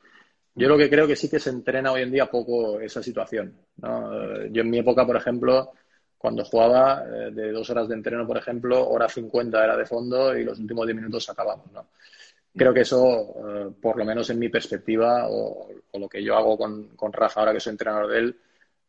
Speaker 2: Yo lo que creo que sí que se entrena hoy en día poco esa situación. ¿no? Yo en mi época, por ejemplo, cuando jugaba eh, de dos horas de entreno, por ejemplo, hora 50 era de fondo y los últimos 10 minutos acabamos. ¿no? Creo que eso, eh, por lo menos en mi perspectiva o, lo que yo hago con, con, Rafa ahora que soy entrenador de él,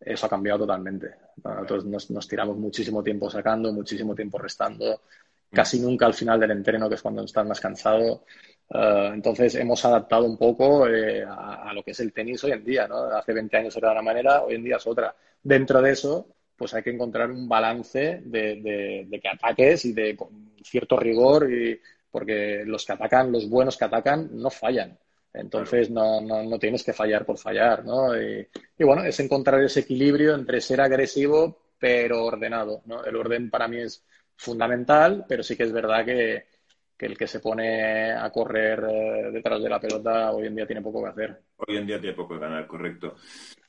Speaker 2: eso ha cambiado totalmente. Nosotros nos, nos, tiramos muchísimo tiempo sacando, muchísimo tiempo restando, casi nunca al final del entreno, que es cuando estás más cansado. Eh, entonces hemos adaptado un poco eh, a, lo que es el tenis hoy en día, ¿no? Hace 20 años era de una manera, hoy en día es otra. Dentro de eso, pues hay que encontrar un balance de, que ataques y de cierto rigor, y, porque los que atacan, los buenos que atacan, no fallan. Entonces no, no, tienes que fallar por fallar, ¿no? Y, y, bueno, es encontrar ese equilibrio entre ser agresivo pero ordenado, ¿no? El orden para mí es fundamental, pero sí que es verdad que, que el que se pone a correr eh, detrás de la pelota hoy en día tiene poco que hacer.
Speaker 1: Hoy en día tiene poco que ganar, correcto.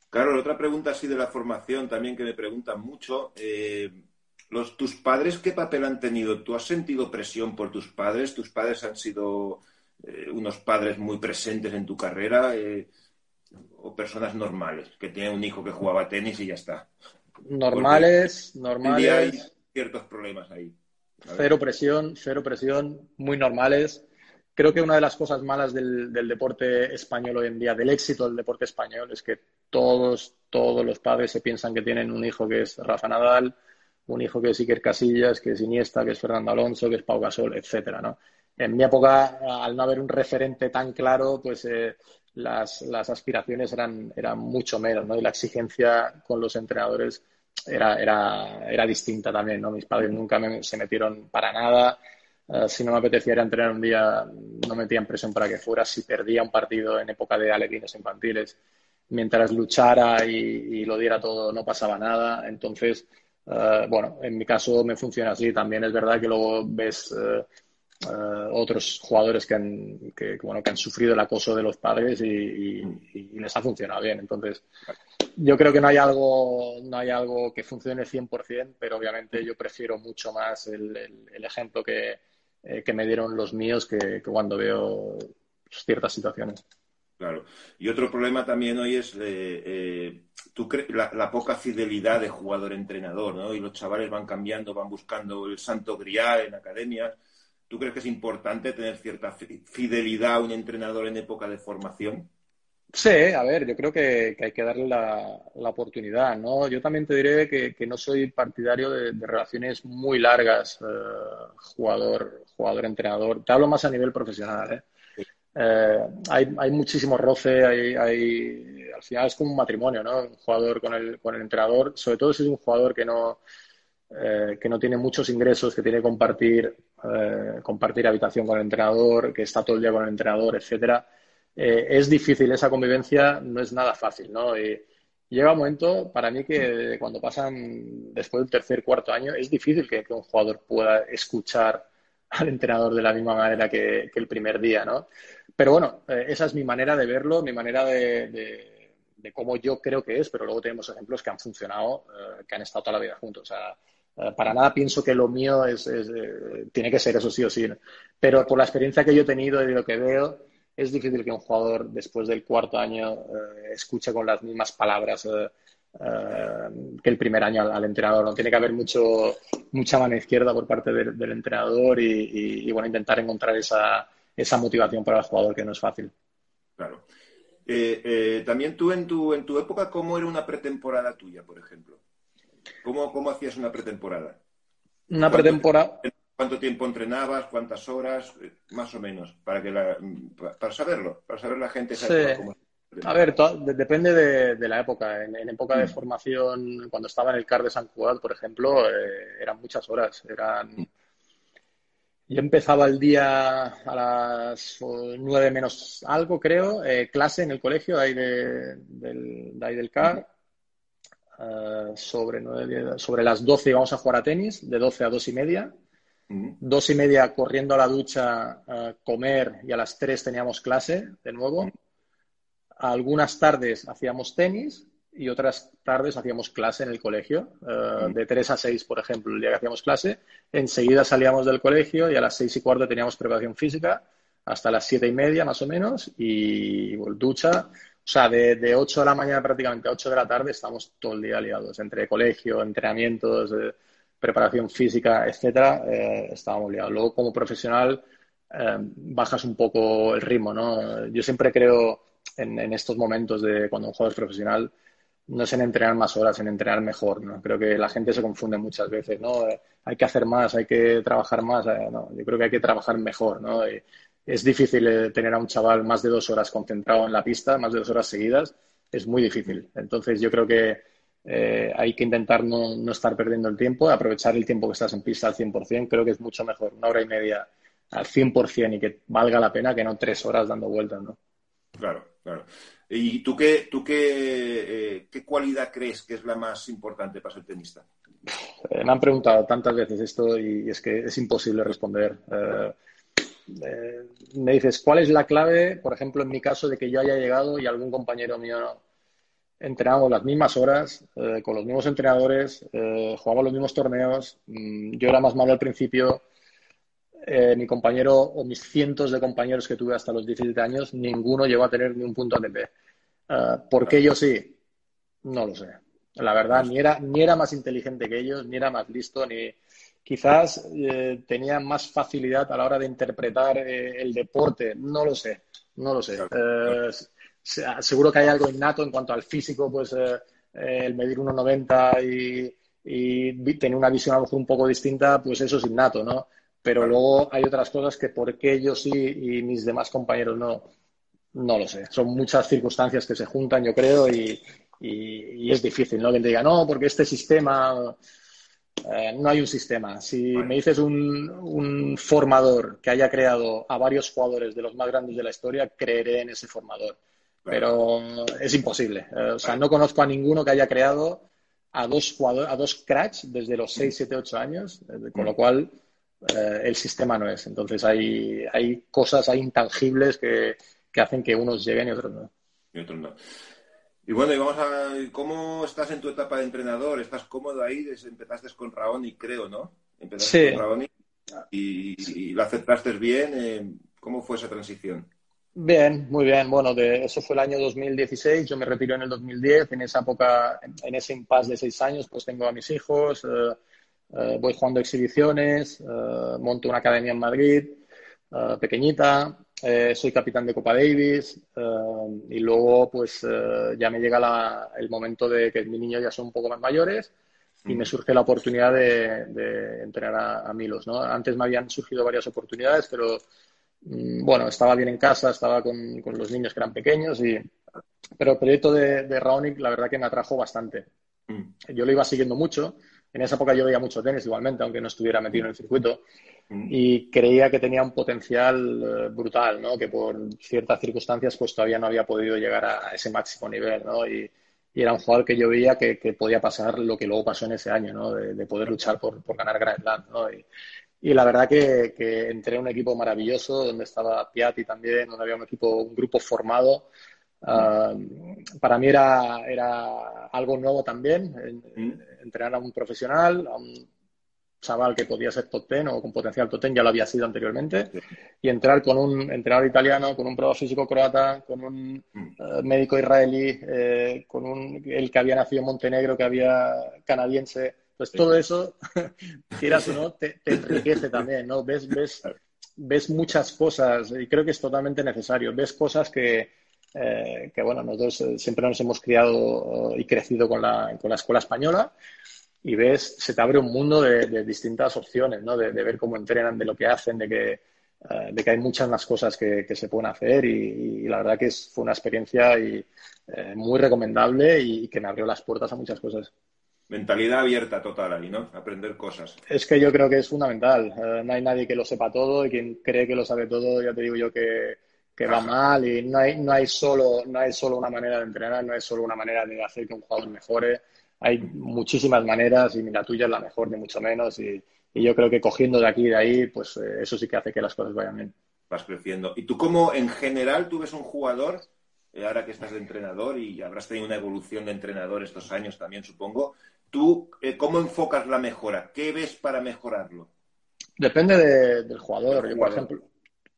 Speaker 1: Claro, otra pregunta así de la formación también que me preguntan mucho. Eh, los, ¿Tus padres qué papel han tenido? ¿Tú has sentido presión por tus padres? ¿Tus padres han sido eh, unos padres muy presentes en tu carrera? ¿O personas normales, que tienen un hijo que jugaba tenis y ya está?
Speaker 2: Normales, normales.
Speaker 1: Hay ciertos problemas ahí.
Speaker 2: Cero presión, cero presión, muy normales. Creo que una de las cosas malas del, deporte español hoy en día, del éxito del deporte español, es que todos, todos los padres se piensan que tienen un hijo que es Rafa Nadal, un hijo que es Iker Casillas, que es Iniesta, que es Fernando Alonso, que es Pau Gasol, etcétera, ¿no? En mi época, al no haber un referente tan claro, pues eh, las, las, aspiraciones eran, eran mucho menos, ¿no? Y la exigencia con los entrenadores era, era, era distinta también, ¿no? Mis padres nunca se metieron para nada. Eh, si no me apetecía ir entrenar un día, no metían presión para que fuera. Si perdía un partido en época de alevines infantiles, mientras luchara y, lo diera todo, no pasaba nada. Entonces, eh, bueno, en mi caso me funciona así. También es verdad que luego ves eh, otros jugadores que han, que, bueno, que han sufrido el acoso de los padres y, les ha funcionado bien. Entonces, yo creo que no hay algo, no hay algo que funcione 100%, pero obviamente yo prefiero mucho más el, ejemplo que, eh, que, me dieron los míos que, cuando veo ciertas situaciones.
Speaker 1: Claro. Y otro problema también hoy es eh, eh, la, poca fidelidad de jugador-entrenador, ¿no? Y los chavales van cambiando, van buscando el santo grial en academias. ¿Tú crees que es importante tener cierta fidelidad a un entrenador en época de formación?
Speaker 2: Sí, a ver, yo creo que, hay que darle la, oportunidad, ¿no? Yo también te diré que, no soy partidario de, relaciones muy largas, eh, jugador, jugador-entrenador. Te hablo más a nivel profesional, ¿eh? eh hay, hay, muchísimo roce, hay, hay, al final es como un matrimonio, ¿no? Un jugador con el, con el entrenador, sobre todo si es un jugador que no, eh, que no tiene muchos ingresos, que tiene que compartir, compartir habitación con el entrenador, que está todo el día con el entrenador, etcétera eh, es difícil, esa convivencia no es nada fácil, ¿no? Y llega un momento, para mí, que cuando pasan después del tercer, cuarto año, es difícil que, un jugador pueda escuchar al entrenador de la misma manera que, el primer día, ¿no? Pero bueno, eh, esa es mi manera de verlo, mi manera de, cómo yo creo que es, pero luego tenemos ejemplos que han funcionado, eh, que han estado toda la vida juntos. O sea, para nada pienso que lo mío es, tiene que ser eso sí o sí. Pero por la experiencia que yo he tenido y de lo que veo, es difícil que un jugador después del cuarto año eh, escuche con las mismas palabras eh, eh, que el primer año al, entrenador. Tiene que haber mucho, mucha mano izquierda por parte del, entrenador y, bueno, intentar encontrar esa, esa motivación para el jugador que no es fácil.
Speaker 1: Claro. también tú en tu, en tu época, ¿cómo era una pretemporada tuya, por ejemplo? ¿Cómo, cómo hacías una pretemporada?
Speaker 2: Una pretemporada.
Speaker 1: cuánto tiempo entrenabas, cuántas horas, eh, más o menos, para que para saberlo, para saber la gente
Speaker 2: cómo a ver, depende de, la época. En, época de mm. formación, cuando estaba en el CAR de San Juan, por ejemplo, eh, eran muchas horas. Eran... Mm. Yo empezaba el día a las nueve menos algo, creo, eh, clase en el colegio ahí, del, ahí del CAR. Eh, sobre, sobre las doce íbamos a jugar a tenis, de doce a dos y media. Dos y media corriendo a la ducha, a comer y a las tres teníamos clase de nuevo algunas tardes hacíamos tenis y otras tardes hacíamos clase en el colegio, eh, de 3 a 6, por ejemplo, el día que hacíamos clase. Enseguida salíamos del colegio y a las 6 y cuarto teníamos preparación física hasta las 7 y media más o menos y ducha. O sea, de, de 8 de la mañana prácticamente a 8 de la tarde estamos todo el día liados, entre colegio, entrenamientos, eh, preparación física, etcétera, eh, estábamos liados. Luego, como profesional, bajas un poco el ritmo, ¿no? Yo siempre creo en, estos momentos de cuando un jugador es profesional no es en entrenar más horas, en entrenar mejor, ¿no? Creo que la gente se confunde muchas veces, ¿no? Eh, hay que hacer más, hay que trabajar más, eh, no, yo creo que hay que trabajar mejor, ¿no? Es difícil eh, tener a un chaval más de dos horas concentrado en la pista, más de dos horas seguidas, es muy difícil. Entonces yo creo que hay que intentar no, no, estar perdiendo el tiempo, aprovechar el tiempo que estás en pista al 100%, creo que es mucho mejor, una hora y media al 100% y que valga la pena que no tres horas dando vueltas, ¿no?
Speaker 1: Claro, claro. ¿Y tú qué, tú qué, eh, qué cualidad crees que es la más importante para ser tenista?
Speaker 2: Eh, me han preguntado tantas veces esto y es que es imposible responder. Eh, me dices, ¿cuál es la clave, por ejemplo, en mi caso, de que yo haya llegado y algún compañero mío entrenamos las mismas horas, con los mismos entrenadores, jugamos los mismos torneos, mm, yo era más malo al principio, eh, mi compañero o mis cientos de compañeros que tuve hasta los 17 años, ninguno llegó a tener ni un punto ATP. ¿Por qué yo sí? No lo sé. La verdad, ni era, ni era más inteligente que ellos, ni era más listo, ni quizás eh, tenía más facilidad a la hora de interpretar eh, el deporte. No lo sé, no lo sé. seguro que hay algo innato en cuanto al físico, pues el medir 1,90 y, y tener una visión a lo mejor un poco distinta, pues eso es innato, ¿no? Pero luego hay otras cosas que por qué yo sí y mis demás compañeros no, no lo sé. Son muchas circunstancias que se juntan, yo creo, y, es difícil, ¿no? Que te diga, no, porque este sistema, eh, no hay un sistema. Si me dices un, formador que haya creado a varios jugadores de los más grandes de la historia, creeré en ese formador. Pero es imposible. Eh, o sea, no conozco a ninguno que haya creado a dos jugadores, a dos cracks desde los 6, 7, 8 años, eh, con lo cual eh, el sistema no es. Entonces hay, hay cosas, hay intangibles que, hacen que unos lleguen y otros no.
Speaker 1: Y otros no. Y bueno, y vamos a. ¿Cómo estás en tu etapa de entrenador? ¿Estás cómodo ahí? Empezaste con Raoni, creo, ¿no? Empezaste con Raoni y, lo aceptaste bien. Eh, ¿Cómo fue esa transición?
Speaker 2: Bien, muy bien. Bueno, de, eso fue el año 2016. Yo me retiré en el 2010. En esa época, en ese impasse de seis años, pues tengo a mis hijos. Eh, eh, voy jugando exhibiciones, eh, monto una academia en Madrid, eh, soy capitán de Copa Davis y luego pues ya me llega el momento de que mis niños ya son un poco más mayores y me surge la oportunidad de, entrenar a, Milos. ¿no? Antes me habían surgido varias oportunidades, pero mm, bueno, estaba bien en casa, estaba con, los niños que eran pequeños, y, pero el proyecto de, de Raonic la verdad que me atrajo bastante. Mm. Yo lo iba siguiendo mucho en esa época yo veía mucho tenis igualmente, aunque no estuviera metido en el circuito, mm. y creía que tenía un potencial eh, brutal, ¿no? Que por ciertas circunstancias pues todavía no había podido llegar a, ese máximo nivel, ¿no? Y, era un jugador que yo veía que, podía pasar lo que luego pasó en ese año, ¿no? De, poder luchar por, ganar Grand Slam, ¿no? Y, la verdad que, entré en un equipo maravilloso donde estaba Piatti también, donde había un equipo, un grupo formado Ah, para mí era, era algo nuevo también, mm. Entrenar a un profesional, a un chaval que podía ser top ten o con potencial top ten, ya lo había sido anteriormente, y entrar con un entrenador italiano, con un pro físico croata, con un eh, médico israelí, eh, con un, el que había nacido en Montenegro, que había canadiense. Pues todo eso, quieras o no, te, te, enriquece también, ¿no? Ves, ves, ves muchas cosas y creo que es totalmente necesario. Ves cosas que, eh, que bueno, nosotros eh, siempre nos hemos criado y crecido con la, con la escuela española y ves, se te abre un mundo de, distintas opciones, ¿no? De, ver cómo entrenan, de lo que hacen, de que, eh, de que hay muchas más cosas que, se pueden hacer y, la verdad que es, fue una experiencia y, eh, muy recomendable y que me abrió las puertas a muchas cosas.
Speaker 1: Mentalidad abierta total ahí, ¿no? Aprender cosas.
Speaker 2: Es que yo creo que es fundamental. Eh, no hay nadie que lo sepa todo y quien cree que lo sabe todo, ya te digo yo que, va mal y no hay, no, hay solo, no hay solo una manera de entrenar, no hay solo una manera de hacer que un jugador mejore. Hay muchísimas maneras y la tuya es la mejor, ni mucho menos. Y, yo creo que cogiendo de aquí y de ahí, pues eh, eso sí que hace que las cosas vayan bien.
Speaker 1: Vas creciendo. ¿Y tú cómo en general tú ves un jugador, eh, ahora que estás de entrenador y habrás tenido una evolución de entrenador estos años también, supongo, ¿Tú eh, cómo enfocas la mejora? ¿Qué ves para mejorarlo?
Speaker 2: Depende del jugador. por ejemplo,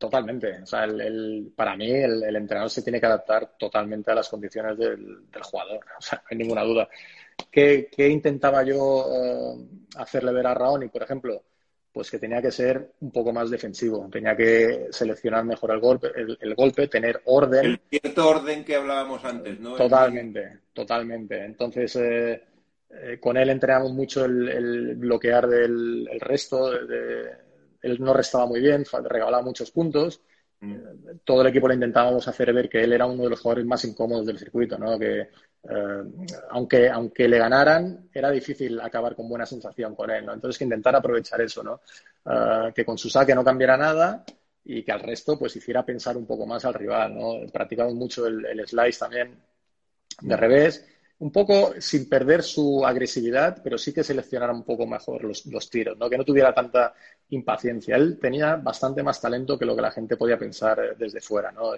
Speaker 2: totalmente. O sea, el, para mí el, entrenador se tiene que adaptar totalmente a las condiciones del, jugador. O sea, no hay ninguna duda. ¿Qué, intentaba yo eh, hacerle ver a Raoni, por ejemplo? Pues que tenía que ser un poco más defensivo, tenía que seleccionar mejor el golpe, el, golpe tener orden.
Speaker 1: El cierto orden que hablábamos antes, ¿no?
Speaker 2: Totalmente, totalmente. Entonces, eh, eh, con él entrenamos mucho el, bloquear del resto. Él no restaba muy bien, regalaba muchos puntos. Mm. Todo el equipo le intentábamos hacer ver que él era uno de los jugadores más incómodos del circuito, ¿no? Que eh, aunque, aunque le ganaran, era difícil acabar con buena sensación con él, ¿no? Entonces que intentar aprovechar eso, ¿no? Eh, que con su saque no cambiara nada y que al resto pues hiciera pensar un poco más al rival, ¿no? Practicamos mucho el, el slice también de revés un poco sin perder su agresividad, pero sí que seleccionara un poco mejor los, tiros, ¿no? que no tuviera tanta impaciencia. Él tenía bastante más talento que lo que la gente podía pensar eh, desde fuera. ¿no?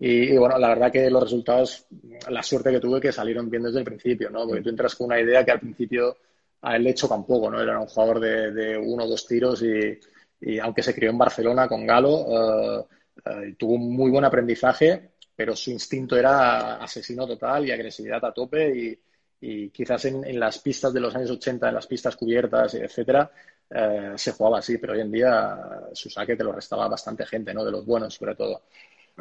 Speaker 2: Y, bueno, la verdad que los resultados, la suerte que tuve que salieron bien desde el principio, ¿no? porque tú entras con una idea que al principio a él le choca poco, ¿no? era un jugador de, uno o dos tiros y, aunque se crió en Barcelona con Galo, eh, eh, tuvo un muy buen aprendizaje pero su instinto era asesino total y agresividad a tope y, quizás en, las pistas de los años 80, en las pistas cubiertas, etcétera, eh, se jugaba así, pero hoy en día su saque te lo restaba bastante gente, ¿no? De los buenos, sobre todo.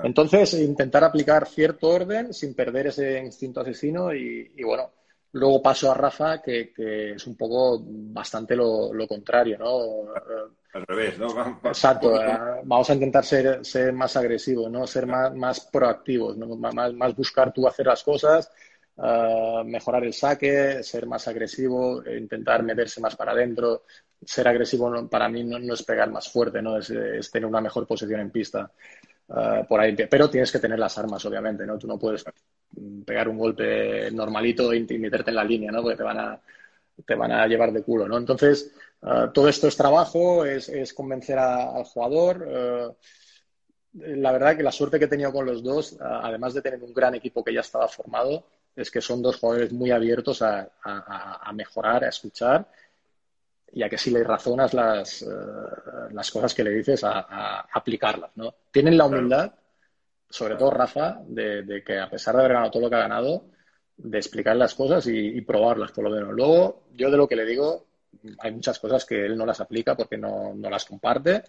Speaker 2: Entonces, intentar aplicar cierto orden sin perder ese instinto asesino y, bueno, luego paso a Rafa, que, es un poco bastante lo, lo contrario, ¿no?
Speaker 1: Al revés, ¿no?
Speaker 2: Exacto, eh, vamos a intentar ser, ser más agresivos, ¿no? Ser más, más proactivos, más, más buscar tú hacer las cosas, eh, mejorar el saque, ser más agresivo, intentar meterse más para adentro. Ser agresivo para mí no, es pegar más fuerte, ¿no? Es, tener una mejor posición en pista. Eh, por ahí, pero tienes que tener las armas, obviamente, ¿no? Tú no puedes pegar un golpe normalito y meterte en la línea, ¿no? Porque te van a, te van a llevar de culo, ¿no? Entonces, eh, todo esto es trabajo, es, convencer al jugador. Eh, la verdad que la suerte que he tenido con los dos, además de tener un gran equipo que ya estaba formado, es que son dos jugadores muy abiertos a, mejorar, a escuchar y a que si le razonas las, eh, las cosas que le dices, a, aplicarlas. ¿no? Tienen la humildad, sobre todo Rafa, de, que a pesar de haber ganado todo lo que ha ganado, de explicar las cosas y, y probarlas por lo menos. Luego, yo de lo que le digo, hay muchas cosas que él no las aplica porque no, las comparte,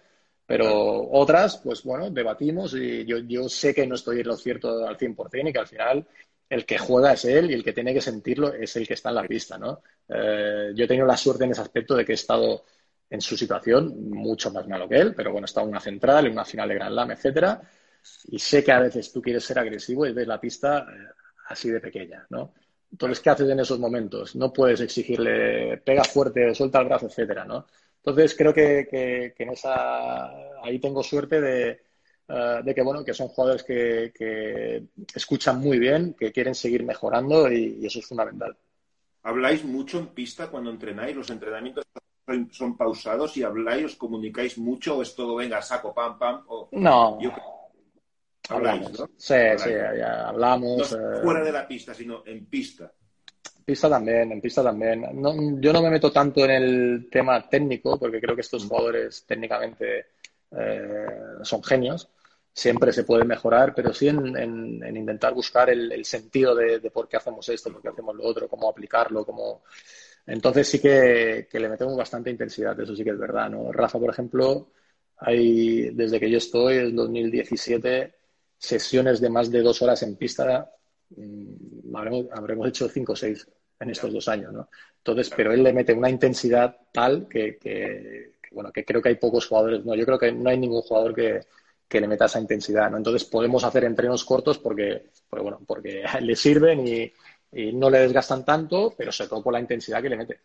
Speaker 2: pero otras, pues bueno, debatimos y yo, yo sé que no estoy en lo cierto al 100% y que al final el que juega es él y el que tiene que sentirlo es el que está en la pista, ¿no? Eh, yo he tenido la suerte en ese aspecto de que he estado en su situación mucho más malo que él, pero bueno, he estado en una central, en una final de Grand Slam, etcétera, y sé que a veces tú quieres ser agresivo y ves la pista eh, así de pequeña, ¿no? Entonces, ¿qué haces en esos momentos? No puedes exigirle pega fuerte, suelta el brazo, etcétera, ¿no? Entonces, creo que, en esa ahí tengo suerte de, eh, que bueno, que son jugadores que, escuchan muy bien, que quieren seguir mejorando y, eso es fundamental.
Speaker 1: ¿Habláis mucho en pista cuando entrenáis? ¿Los entrenamientos son, pausados y habláis, os comunicáis mucho o es todo venga, saco, pam, pam?
Speaker 2: no. Hablamos, ¿no? Sí, sí, ya hablamos.
Speaker 1: No fuera de la pista, sino en pista.
Speaker 2: Pista también, en pista también. yo no me meto tanto en el tema técnico, porque creo que estos jugadores técnicamente eh, son genios. Siempre se puede mejorar, pero sí en, intentar buscar el, sentido de, por qué hacemos esto, por qué hacemos lo otro, cómo aplicarlo, cómo. Entonces sí que, que le metemos bastante intensidad, eso sí que es verdad. ¿no? Rafa, por ejemplo, hay, desde que yo estoy, en 2017, sesiones de más de dos horas en pista, mm, habremos, hecho cinco o seis. en estos dos años, ¿no? Entonces, pero él le mete una intensidad tal que, bueno, que creo que hay pocos jugadores, no, yo creo que no hay ningún jugador que, le meta esa intensidad, ¿no? Entonces podemos hacer entrenos cortos porque, bueno, porque le sirven y, y no le desgastan tanto, pero sobre todo por la intensidad que le mete.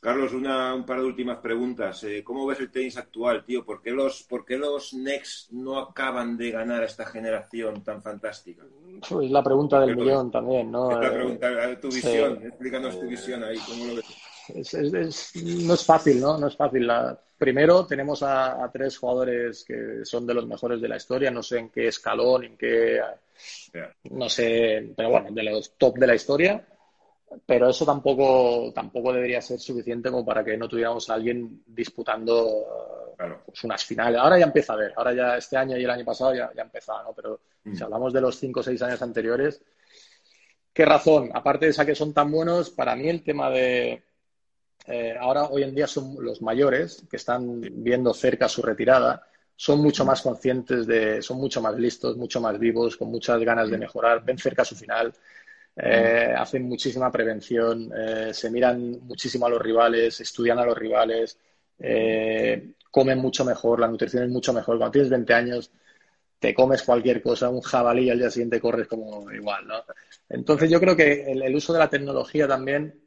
Speaker 1: Carlos, una, un par de últimas preguntas. Eh, ¿Cómo ves el tenis actual, tío? ¿Por qué los, por qué los Next no acaban de ganar a esta generación tan fantástica?
Speaker 2: Es la pregunta del millón también, ¿no?
Speaker 1: Es la pregunta, tu visión, explícanos tu visión ahí, ¿cómo lo ves?
Speaker 2: no es fácil, ¿no? No es fácil. Primero tenemos a, tres jugadores que son de los mejores de la historia, no sé en qué escalón, en qué... No sé, pero bueno, de los top de la historia pero eso tampoco, tampoco debería ser suficiente como para que no tuviéramos a alguien disputando pues, unas finales. Ahora ya empieza a ver, ahora ya este año y el año pasado ya, ya empezaba, ¿no? Pero mm. si hablamos de los cinco o seis años anteriores, ¿qué razón? Aparte de esa que son tan buenos, para mí el tema de... Eh, ahora, hoy en día, son los mayores que están viendo cerca su retirada, son mucho más conscientes de, son mucho más listos, mucho más vivos, con muchas ganas de mejorar, ven cerca su final. Eh, hacen muchísima prevención, eh, se miran muchísimo a los rivales, estudian a los rivales, eh, comen mucho mejor, la nutrición es mucho mejor. Cuando tienes 20 años, te comes cualquier cosa, un jabalí y al día siguiente corres como igual, ¿no? Entonces yo creo que el, uso de la tecnología también,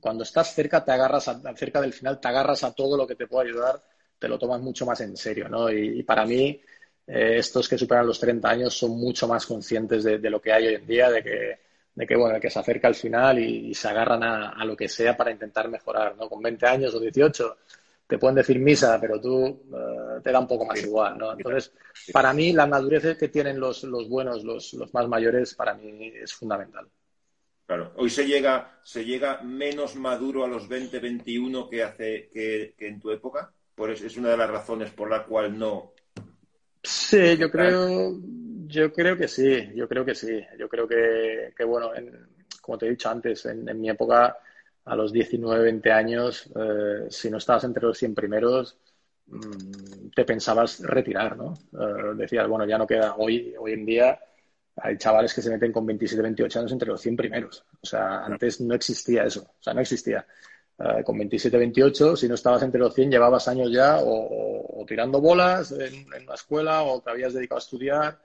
Speaker 2: cuando estás cerca, te agarras cerca del final, te agarras a todo lo que te puede ayudar, te lo tomas mucho más en serio, ¿no? Y, para mí, estos que superan los 30 años son mucho más conscientes de, lo que hay hoy en día, de que de que, bueno, que se acerca al final y, se agarran a, lo que sea para intentar mejorar, ¿no? Con 20 años o 18 te pueden decir misa, pero tú eh, te da un poco más igual, ¿no? Entonces, para mí, la madurez que tienen los, los buenos, los, los, más mayores, para mí es fundamental.
Speaker 1: Claro, hoy se llega, se llega menos maduro a los 20, 21 que hace que, en tu época. Por eso es una de las razones por la cual no.
Speaker 2: Sí, yo creo, yo creo que sí, yo creo que sí. Yo creo que, bueno, como te he dicho antes, en, mi época, a los 19, 20 años, eh, si no estabas entre los 100 primeros, mm, te pensabas retirar, ¿no? Eh, decías, bueno, ya no queda. Hoy, hoy en día hay chavales que se meten con 27, 28 años entre los 100 primeros. O sea, antes no existía eso. O sea, no existía. Eh, con 27, 28, si no estabas entre los 100, llevabas años ya o, tirando bolas en, en, la escuela o te habías dedicado a estudiar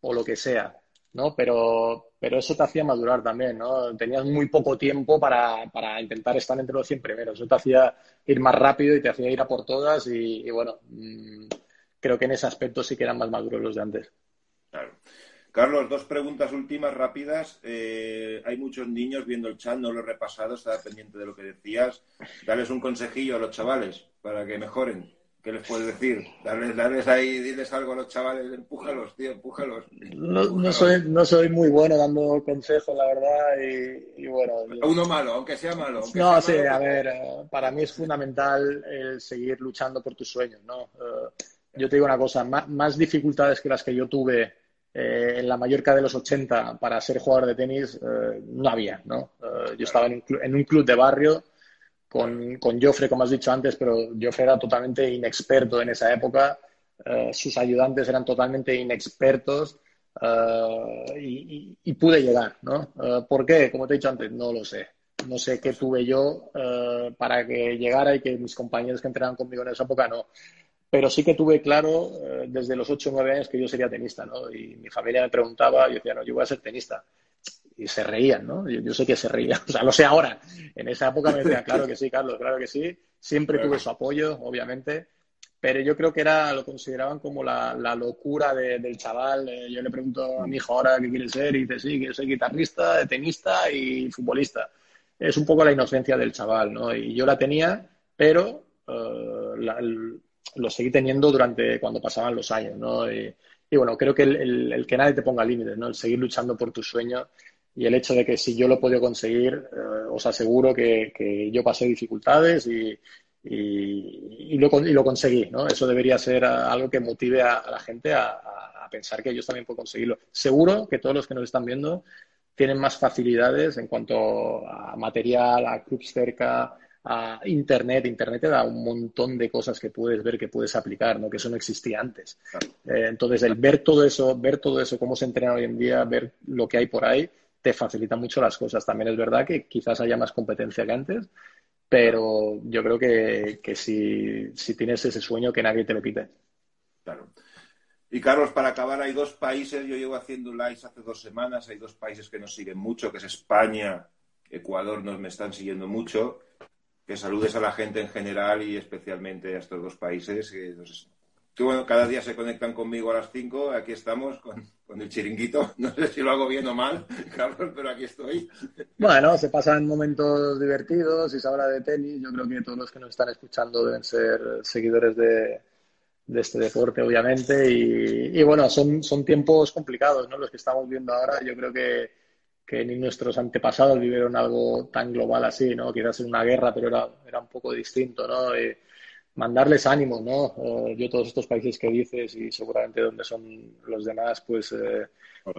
Speaker 2: o lo que sea, ¿no? Pero, pero eso te hacía madurar también, ¿no? Tenías muy poco tiempo para, para intentar estar entre los 100 primeros. Eso te hacía ir más rápido y te hacía ir a por todas y, bueno, mm, creo que en ese aspecto sí que eran más maduros los de antes.
Speaker 1: Claro. Carlos, dos preguntas últimas rápidas. Eh, hay muchos niños viendo el chat, no lo he repasado, estaba pendiente de lo que decías. Dales un consejillo a los chavales para que mejoren. ¿Qué les puedes decir? Darles, ahí, diles algo a los chavales, empújalos, tío, empújalos.
Speaker 2: No, soy, no soy muy bueno dando consejos, la verdad, y, bueno.
Speaker 1: Uno malo, aunque sea malo.
Speaker 2: no, sí, a ver, eh, para mí es fundamental el seguir luchando por tus sueños, ¿no? Eh, yo te digo una cosa, más, dificultades que las que yo tuve eh, en la Mallorca de los 80 para ser jugador de tenis, no había, ¿no? yo estaba en en un club de barrio con, con Joffre, como has dicho antes, pero Joffre era totalmente inexperto en esa época, eh, sus ayudantes eran totalmente inexpertos eh, y, pude llegar, ¿no? Eh, ¿Por qué? Como te he dicho antes, no lo sé. No sé qué tuve yo para que llegara y que mis compañeros que entrenaban conmigo en esa época no. Pero sí que tuve claro desde los 8 o 9 años que yo sería tenista, ¿no? Y mi familia me preguntaba, yo decía, no, yo voy a ser tenista y se reían, ¿no? Yo, sé que se reían, o sea, lo sé ahora. En esa época me decían, claro que sí, Carlos, claro que sí. Siempre tuve su apoyo, obviamente, pero yo creo que era, lo consideraban como la, locura del chaval. Eh, yo le pregunto a mi hijo ahora qué quiere ser y dice, sí, quiero ser guitarrista, tenista y futbolista. Es un poco la inocencia del chaval, ¿no? Y yo la tenía, pero eh, lo seguí teniendo durante cuando pasaban los años, ¿no? Y, bueno, creo que el, el que nadie te ponga límites, ¿no? El seguir luchando por tus sueños y el hecho de que si yo lo he podido conseguir, eh, os aseguro que, yo pasé dificultades y, y, lo, y, lo, conseguí, ¿no? Eso debería ser algo que motive a, la gente a, pensar que ellos también pueden conseguirlo. Seguro que todos los que nos están viendo tienen más facilidades en cuanto a material, a clubs cerca, a Internet. Internet te da un montón de cosas que puedes ver, que puedes aplicar, ¿no? Que eso no existía antes. Eh, entonces, el ver todo eso, ver todo eso, cómo se entrena hoy en día, ver lo que hay por ahí, te facilita mucho las cosas. También es verdad que quizás haya más competencia que antes, pero yo creo que, que si, si tienes ese sueño, que nadie te lo quite.
Speaker 1: Claro. Y Carlos, para acabar, hay dos países, yo llevo haciendo live hace dos semanas, hay dos países que nos siguen mucho, que es España, Ecuador, nos me están siguiendo mucho. Que saludes a la gente en general y especialmente a estos dos países que, bueno, cada día se conectan conmigo a las 5, aquí estamos con, con, el chiringuito. No sé si lo hago bien o mal, Carlos, pero aquí estoy.
Speaker 2: Bueno, se pasan momentos divertidos y se habla de tenis. Yo creo que todos los que nos están escuchando deben ser seguidores de, de este deporte, obviamente. Y, bueno, son, son tiempos complicados, ¿no? Los que estamos viendo ahora. Yo creo que, que ni nuestros antepasados vivieron algo tan global así, ¿no? Quizás en una guerra, pero era, era un poco distinto, ¿no? mandarles ánimo, ¿no? Eh, yo todos estos países que dices y seguramente donde son los demás, pues eh,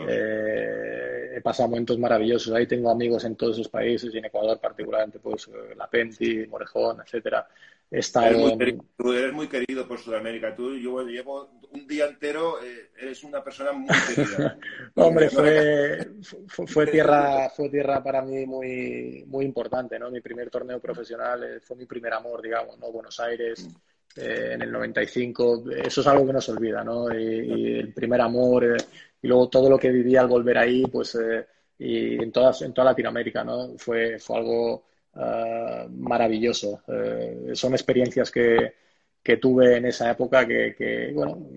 Speaker 2: eh, he pasado momentos maravillosos. Ahí tengo amigos en todos esos países y en Ecuador particularmente, pues La Penti, Morejón, etcétera.
Speaker 1: Está eres, muy querido, tú eres muy querido por Sudamérica. Tú, yo llevo un día entero, eh, eres una persona muy querida.
Speaker 2: Hombre, fue, fue, tierra, fue tierra para mí muy, muy importante, ¿no? Mi primer torneo profesional eh, fue mi primer amor, digamos, ¿no? Buenos Aires, eh, en el 95. Eso es algo que no se olvida, ¿no? Y, el primer amor, y luego todo lo que viví al volver ahí, pues, y en, todas, en toda Latinoamérica, ¿no? Fue, fue algo eh, maravilloso. Eh, son experiencias que, que, tuve en esa época que, bueno,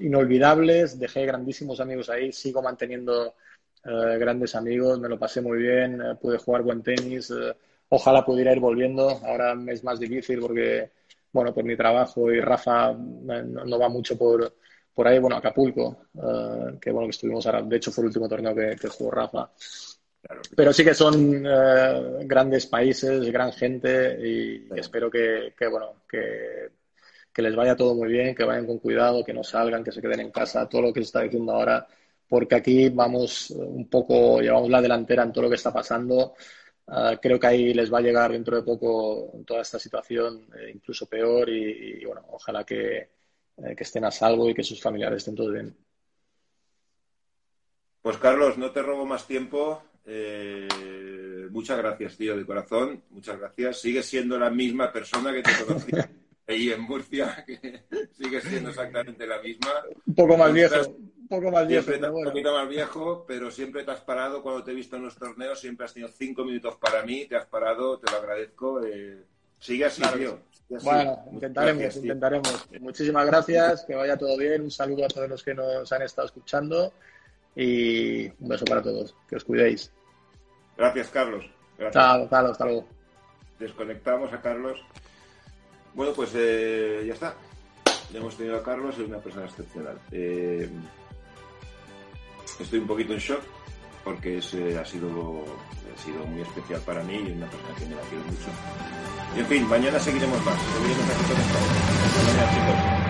Speaker 2: inolvidables. Dejé grandísimos amigos ahí, sigo manteniendo eh, grandes amigos, me lo pasé muy bien, pude jugar buen tenis. ojalá pudiera ir volviendo. Ahora es más difícil porque, bueno, por mi trabajo y Rafa no, va mucho por, por ahí, bueno, Acapulco, que bueno, que estuvimos ahora, de hecho fue el último torneo que, que jugó Rafa. Pero sí que son eh, grandes países, gran gente y espero que, bueno, que, les vaya todo muy bien, que vayan con cuidado, que no salgan, que se queden en casa, todo lo que se está diciendo ahora, porque aquí vamos un poco, llevamos la delantera en todo lo que está pasando. Ah, creo que ahí les va a llegar dentro de poco toda esta situación, eh, incluso peor, y, bueno, ojalá que, eh, que estén a salvo y que sus familiares estén todos bien.
Speaker 1: Pues Carlos, no te robo más tiempo. Eh, muchas gracias, tío, de corazón. Muchas gracias. Sigues siendo la misma persona que te conocí ahí en Murcia, que sigues siendo exactamente la misma.
Speaker 2: Un poco más viejo. Un poco más viejo.
Speaker 1: Un poquito más viejo, pero siempre te has parado cuando te he visto en los torneos. Siempre has tenido cinco minutos para mí. Te has parado, te lo agradezco. Eh, sigue así, tío.
Speaker 2: Bueno, intentaremos, intentaremos. Muchísimas gracias, que vaya todo bien. Un saludo a todos los que nos han estado escuchando y un beso para todos. Que os cuidéis.
Speaker 1: Gracias, Carlos.
Speaker 2: Chao, Carlos, hasta luego.
Speaker 1: Desconectamos a Carlos. Bueno, pues eh, ya está. Ya hemos tenido a Carlos, es una persona excepcional. Eh, estoy un poquito en shock porque ese ha sido, ha sido muy especial para mí y una persona que me la quiero mucho. Y en fin, mañana seguiremos más. Seguiremos aquí con.